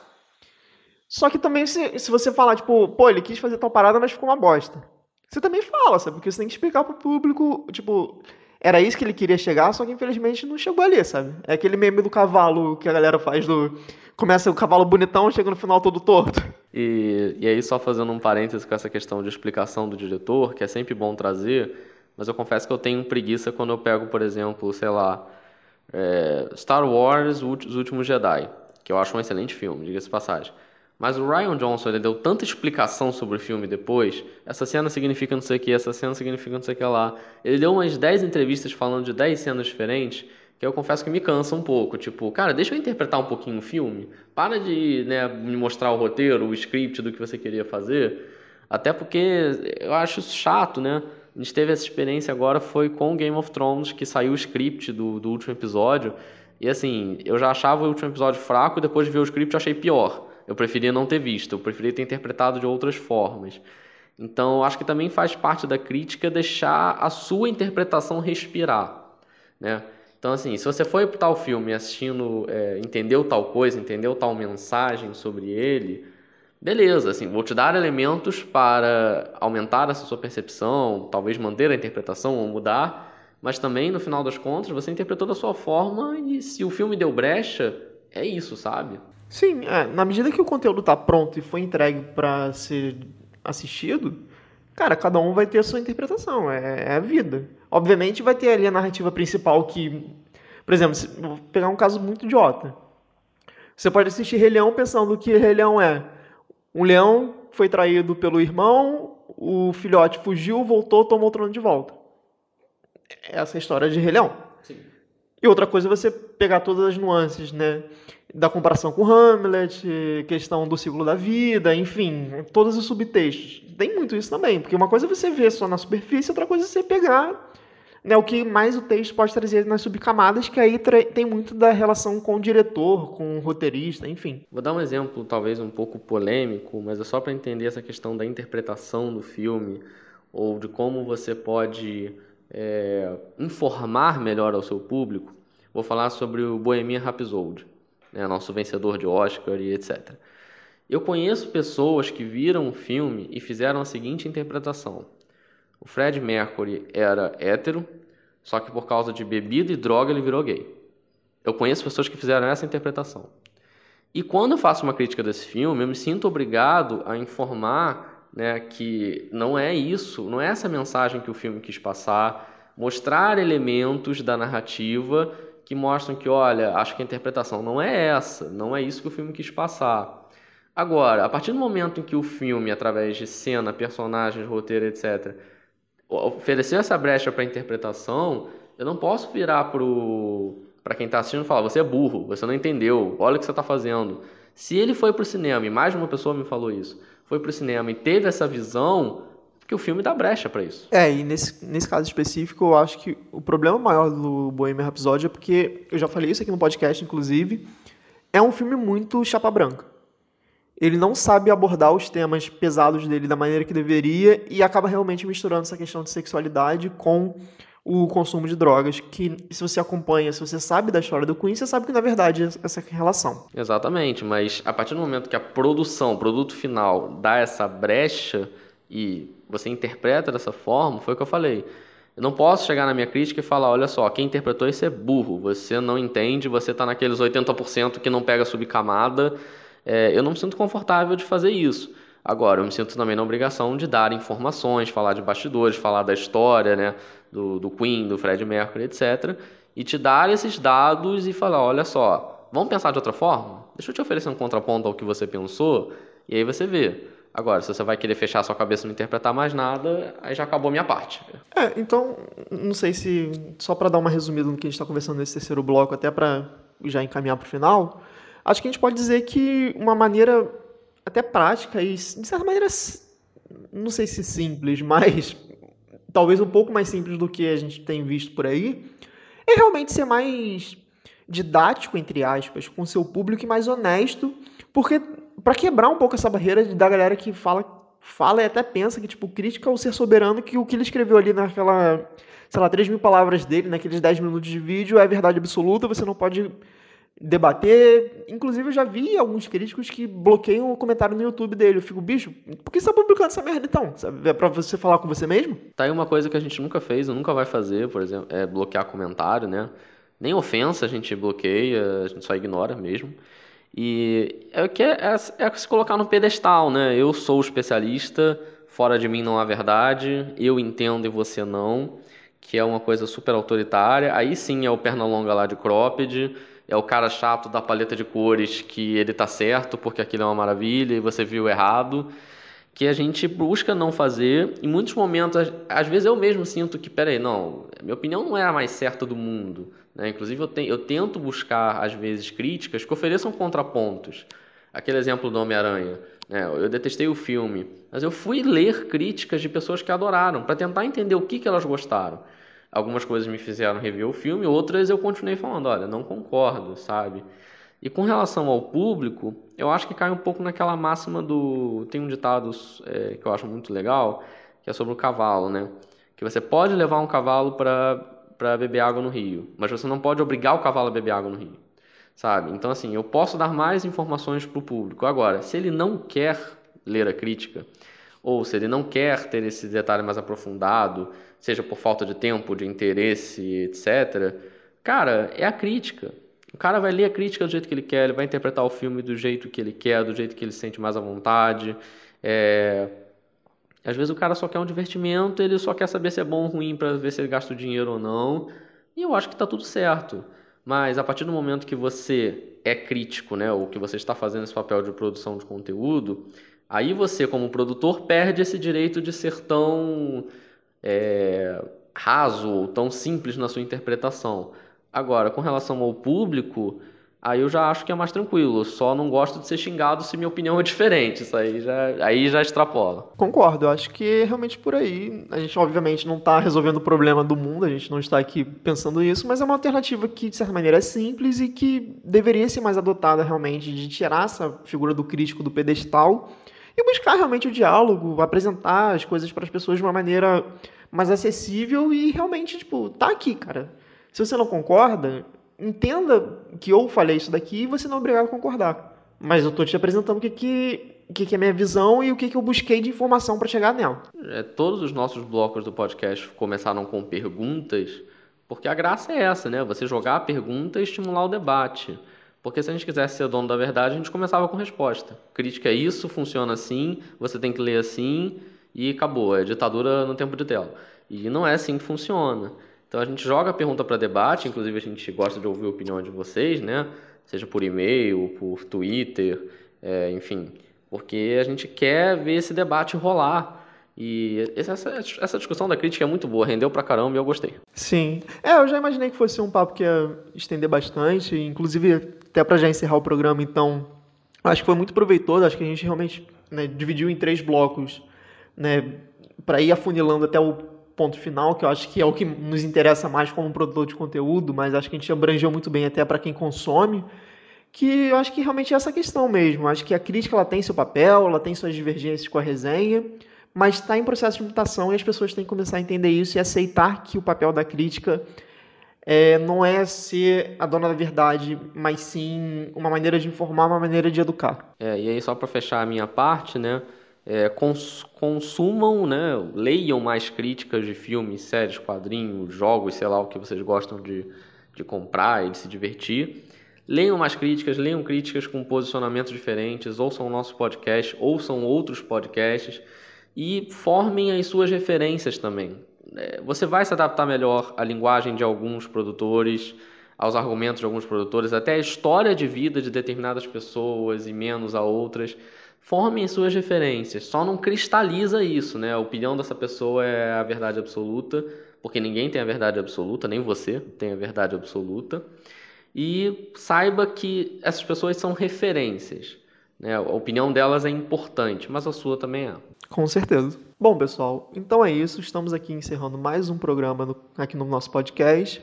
só que também se, se você falar, tipo, pô, ele quis fazer tal parada, mas ficou uma bosta. Você também fala, sabe? Porque você tem que explicar pro público, tipo, era isso que ele queria chegar, só que infelizmente não chegou ali, sabe? É aquele meme do cavalo que a galera faz do. Começa o cavalo bonitão, chega no final todo torto. E, e aí, só fazendo um parêntese com essa questão de explicação do diretor, que é sempre bom trazer mas eu confesso que eu tenho preguiça quando eu pego, por exemplo, sei lá, é, Star Wars Os Últimos Jedi, que eu acho um excelente filme, diga-se passagem. Mas o Ryan Johnson ele deu tanta explicação sobre o filme depois. Essa cena significa não sei o que, essa cena significa não sei o que lá. Ele deu umas 10 entrevistas falando de 10 cenas diferentes, que eu confesso que me cansa um pouco. Tipo, cara, deixa eu interpretar um pouquinho o filme. Para de né, me mostrar o roteiro, o script do que você queria fazer. Até porque eu acho chato, né? A gente teve essa experiência agora foi com Game of Thrones, que saiu o script do, do último episódio. E assim, eu já achava o último episódio fraco, depois de ver o script eu achei pior. Eu preferia não ter visto, eu preferia ter interpretado de outras formas. Então, acho que também faz parte da crítica deixar a sua interpretação respirar, né? Então, assim, se você foi para tal filme assistindo, é, entendeu tal coisa, entendeu tal mensagem sobre ele, beleza, assim, vou te dar elementos para aumentar essa sua percepção, talvez manter a interpretação ou mudar, mas também, no final das contas, você interpretou da sua forma e se o filme deu brecha, é isso, sabe? Sim, é, na medida que o conteúdo está pronto e foi entregue para ser assistido, cara, cada um vai ter a sua interpretação, é, é, a vida. Obviamente vai ter ali a narrativa principal que, por exemplo, vou pegar um caso muito idiota. Você pode assistir Rei Leão pensando que Rei Leão é um leão foi traído pelo irmão, o filhote fugiu, voltou, tomou o trono de volta. Essa é a história de Rei Leão. Sim. E outra coisa é você pegar todas as nuances, né? Da comparação com Hamlet, questão do ciclo da vida, enfim, todos os subtextos. Tem muito isso também, porque uma coisa é você ver só na superfície, outra coisa é você pegar né, o que mais o texto pode trazer nas subcamadas, que aí tem muito da relação com o diretor, com o roteirista, enfim. Vou dar um exemplo, talvez um pouco polêmico, mas é só para entender essa questão da interpretação do filme, ou de como você pode é, informar melhor ao seu público. Vou falar sobre o Bohemian Rhapsody, né, nosso vencedor de Oscar e etc. Eu conheço pessoas que viram o filme e fizeram a seguinte interpretação. O Fred Mercury era hétero, só que por causa de bebida e droga ele virou gay. Eu conheço pessoas que fizeram essa interpretação. E quando eu faço uma crítica desse filme, eu me sinto obrigado a informar né, que não é isso, não é essa mensagem que o filme quis passar, mostrar elementos da narrativa que mostram que, olha, acho que a interpretação não é essa, não é isso que o filme quis passar. Agora, a partir do momento em que o filme, através de cena, personagens, roteiro, etc., ofereceu essa brecha para interpretação, eu não posso virar para quem está assistindo e falar: você é burro, você não entendeu, olha o que você está fazendo. Se ele foi para o cinema, e mais de uma pessoa me falou isso, foi para o cinema e teve essa visão, que o filme dá brecha para isso. É, e nesse, nesse caso específico, eu acho que o problema maior do Bohemian Rhapsody é porque, eu já falei isso aqui no podcast, inclusive, é um filme muito chapa branca ele não sabe abordar os temas pesados dele da maneira que deveria e acaba realmente misturando essa questão de sexualidade com o consumo de drogas, que se você acompanha, se você sabe da história do Queen, você sabe que na verdade é essa relação. Exatamente, mas a partir do momento que a produção, o produto final dá essa brecha e você interpreta dessa forma, foi o que eu falei. Eu não posso chegar na minha crítica e falar, olha só, quem interpretou isso é burro, você não entende, você está naqueles 80% que não pega subcamada. É, eu não me sinto confortável de fazer isso. Agora, eu me sinto também na obrigação de dar informações, falar de bastidores, falar da história, né, do, do Queen, do Fred Mercury, etc. E te dar esses dados e falar, olha só, vamos pensar de outra forma? Deixa eu te oferecer um contraponto ao que você pensou, e aí você vê. Agora, se você vai querer fechar sua cabeça e não interpretar mais nada, aí já acabou a minha parte. É, então, não sei se. Só para dar uma resumida no que a gente está conversando nesse terceiro bloco, até para já encaminhar para o final, acho que a gente pode dizer que uma maneira até prática e, de certa maneira, não sei se simples, mas talvez um pouco mais simples do que a gente tem visto por aí, é realmente ser mais didático, entre aspas, com seu público e mais honesto, porque para quebrar um pouco essa barreira da galera que fala, fala e até pensa que, tipo, crítica ao ser soberano, que o que ele escreveu ali naquela, sei lá, 3 mil palavras dele, naqueles 10 minutos de vídeo, é verdade absoluta, você não pode debater. Inclusive, eu já vi alguns críticos que bloqueiam o comentário no YouTube dele. Eu fico, bicho, por que você tá publicando essa merda então? É pra você falar com você mesmo? Tá aí uma coisa que a gente nunca fez, nunca vai fazer, por exemplo, é bloquear comentário, né? Nem ofensa a gente bloqueia, a gente só ignora mesmo. E é o que é, é, é se colocar no pedestal, né? Eu sou especialista, fora de mim não há verdade, eu entendo e você não, que é uma coisa super autoritária. Aí sim é o perna longa lá de cropped, é o cara chato da paleta de cores que ele tá certo porque aquilo é uma maravilha e você viu errado. Que a gente busca não fazer. Em muitos momentos, às vezes eu mesmo sinto que, peraí, não, minha opinião não é a mais certa do mundo. Né? Inclusive, eu, te, eu tento buscar, às vezes, críticas que ofereçam contrapontos. Aquele exemplo do Homem-Aranha. Né? Eu detestei o filme, mas eu fui ler críticas de pessoas que adoraram, para tentar entender o que, que elas gostaram. Algumas coisas me fizeram rever o filme, outras eu continuei falando, olha, não concordo, sabe? E com relação ao público, eu acho que cai um pouco naquela máxima do. Tem um ditado é, que eu acho muito legal, que é sobre o cavalo, né? Que você pode levar um cavalo para para beber água no rio, mas você não pode obrigar o cavalo a beber água no rio, sabe? Então assim, eu posso dar mais informações para o público. Agora, se ele não quer ler a crítica ou se ele não quer ter esse detalhe mais aprofundado, seja por falta de tempo, de interesse, etc. Cara, é a crítica. O cara vai ler a crítica do jeito que ele quer, ele vai interpretar o filme do jeito que ele quer, do jeito que ele sente mais à vontade. É, às vezes o cara só quer um divertimento, ele só quer saber se é bom ou ruim para ver se ele gasta o dinheiro ou não. E eu acho que está tudo certo. Mas a partir do momento que você é crítico, né, ou que você está fazendo esse papel de produção de conteúdo, aí você, como produtor, perde esse direito de ser tão é, raso ou tão simples na sua interpretação. Agora, com relação ao público, aí eu já acho que é mais tranquilo. Só não gosto de ser xingado se minha opinião é diferente. Isso aí já, aí já extrapola. Concordo, eu acho que é realmente por aí. A gente, obviamente, não está resolvendo o problema do mundo, a gente não está aqui pensando isso, mas é uma alternativa que, de certa maneira, é simples e que deveria ser mais adotada realmente, de tirar essa figura do crítico do pedestal e buscar realmente o diálogo, apresentar as coisas para as pessoas de uma maneira mais acessível e realmente, tipo, tá aqui, cara. Se você não concorda, entenda que eu falei isso daqui e você não é obrigado a concordar. Mas eu tô te apresentando o que, que, que, que é minha visão e o que, que eu busquei de informação para chegar nela. É, todos os nossos blocos do podcast começaram com perguntas, porque a graça é essa, né? Você jogar a pergunta e estimular o debate. Porque se a gente quisesse ser dono da verdade, a gente começava com resposta. Crítica é isso, funciona assim, você tem que ler assim e acabou. É ditadura no tempo de tela. E não é assim que funciona. Então a gente joga a pergunta para debate, inclusive a gente gosta de ouvir a opinião de vocês, né? Seja por e-mail, por Twitter, é, enfim, porque a gente quer ver esse debate rolar. E essa, essa discussão da crítica é muito boa, rendeu pra caramba e eu gostei. Sim. É, eu já imaginei que fosse um papo que ia estender bastante, inclusive até para já encerrar o programa, então acho que foi muito proveitoso, acho que a gente realmente né, dividiu em três blocos, né, para ir afunilando até o ponto final, que eu acho que é o que nos interessa mais como produtor de conteúdo, mas acho que a gente abrangeu muito bem até para quem consome, que eu acho que realmente é essa questão mesmo. Acho que a crítica ela tem seu papel, ela tem suas divergências com a resenha, mas está em processo de mutação e as pessoas têm que começar a entender isso e aceitar que o papel da crítica é, não é ser a dona da verdade, mas sim uma maneira de informar, uma maneira de educar. É, e aí só para fechar a minha parte, né? É, cons consumam, né, leiam mais críticas de filmes, séries, quadrinhos, jogos, sei lá o que vocês gostam de, de comprar e de se divertir. Leiam mais críticas, leiam críticas com posicionamentos diferentes, ouçam o nosso podcast, ouçam outros podcasts e formem as suas referências também. É, você vai se adaptar melhor à linguagem de alguns produtores, aos argumentos de alguns produtores, até a história de vida de determinadas pessoas e menos a outras. Formem suas referências, só não cristaliza isso, né? A opinião dessa pessoa é a verdade absoluta, porque ninguém tem a verdade absoluta, nem você tem a verdade absoluta e saiba que essas pessoas são referências. Né? A opinião delas é importante, mas a sua também é. Com certeza. Bom, pessoal, então é isso. Estamos aqui encerrando mais um programa no, aqui no nosso podcast.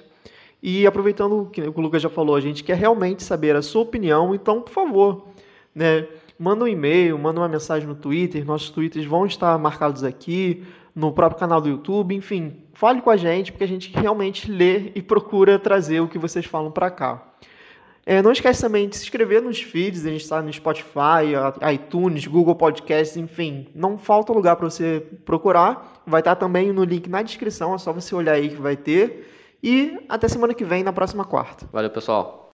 E aproveitando o que o Lucas já falou, a gente quer realmente saber a sua opinião, então, por favor, né, manda um e-mail, manda uma mensagem no Twitter, nossos Twitters vão estar marcados aqui, no próprio canal do YouTube, enfim, fale com a gente, porque a gente realmente lê e procura trazer o que vocês falam para cá. É, não esquece também de se inscrever nos feeds, a gente está no Spotify, iTunes, Google Podcasts, enfim, não falta lugar para você procurar. Vai estar tá também no link na descrição, é só você olhar aí que vai ter. E até semana que vem, na próxima quarta. Valeu, pessoal.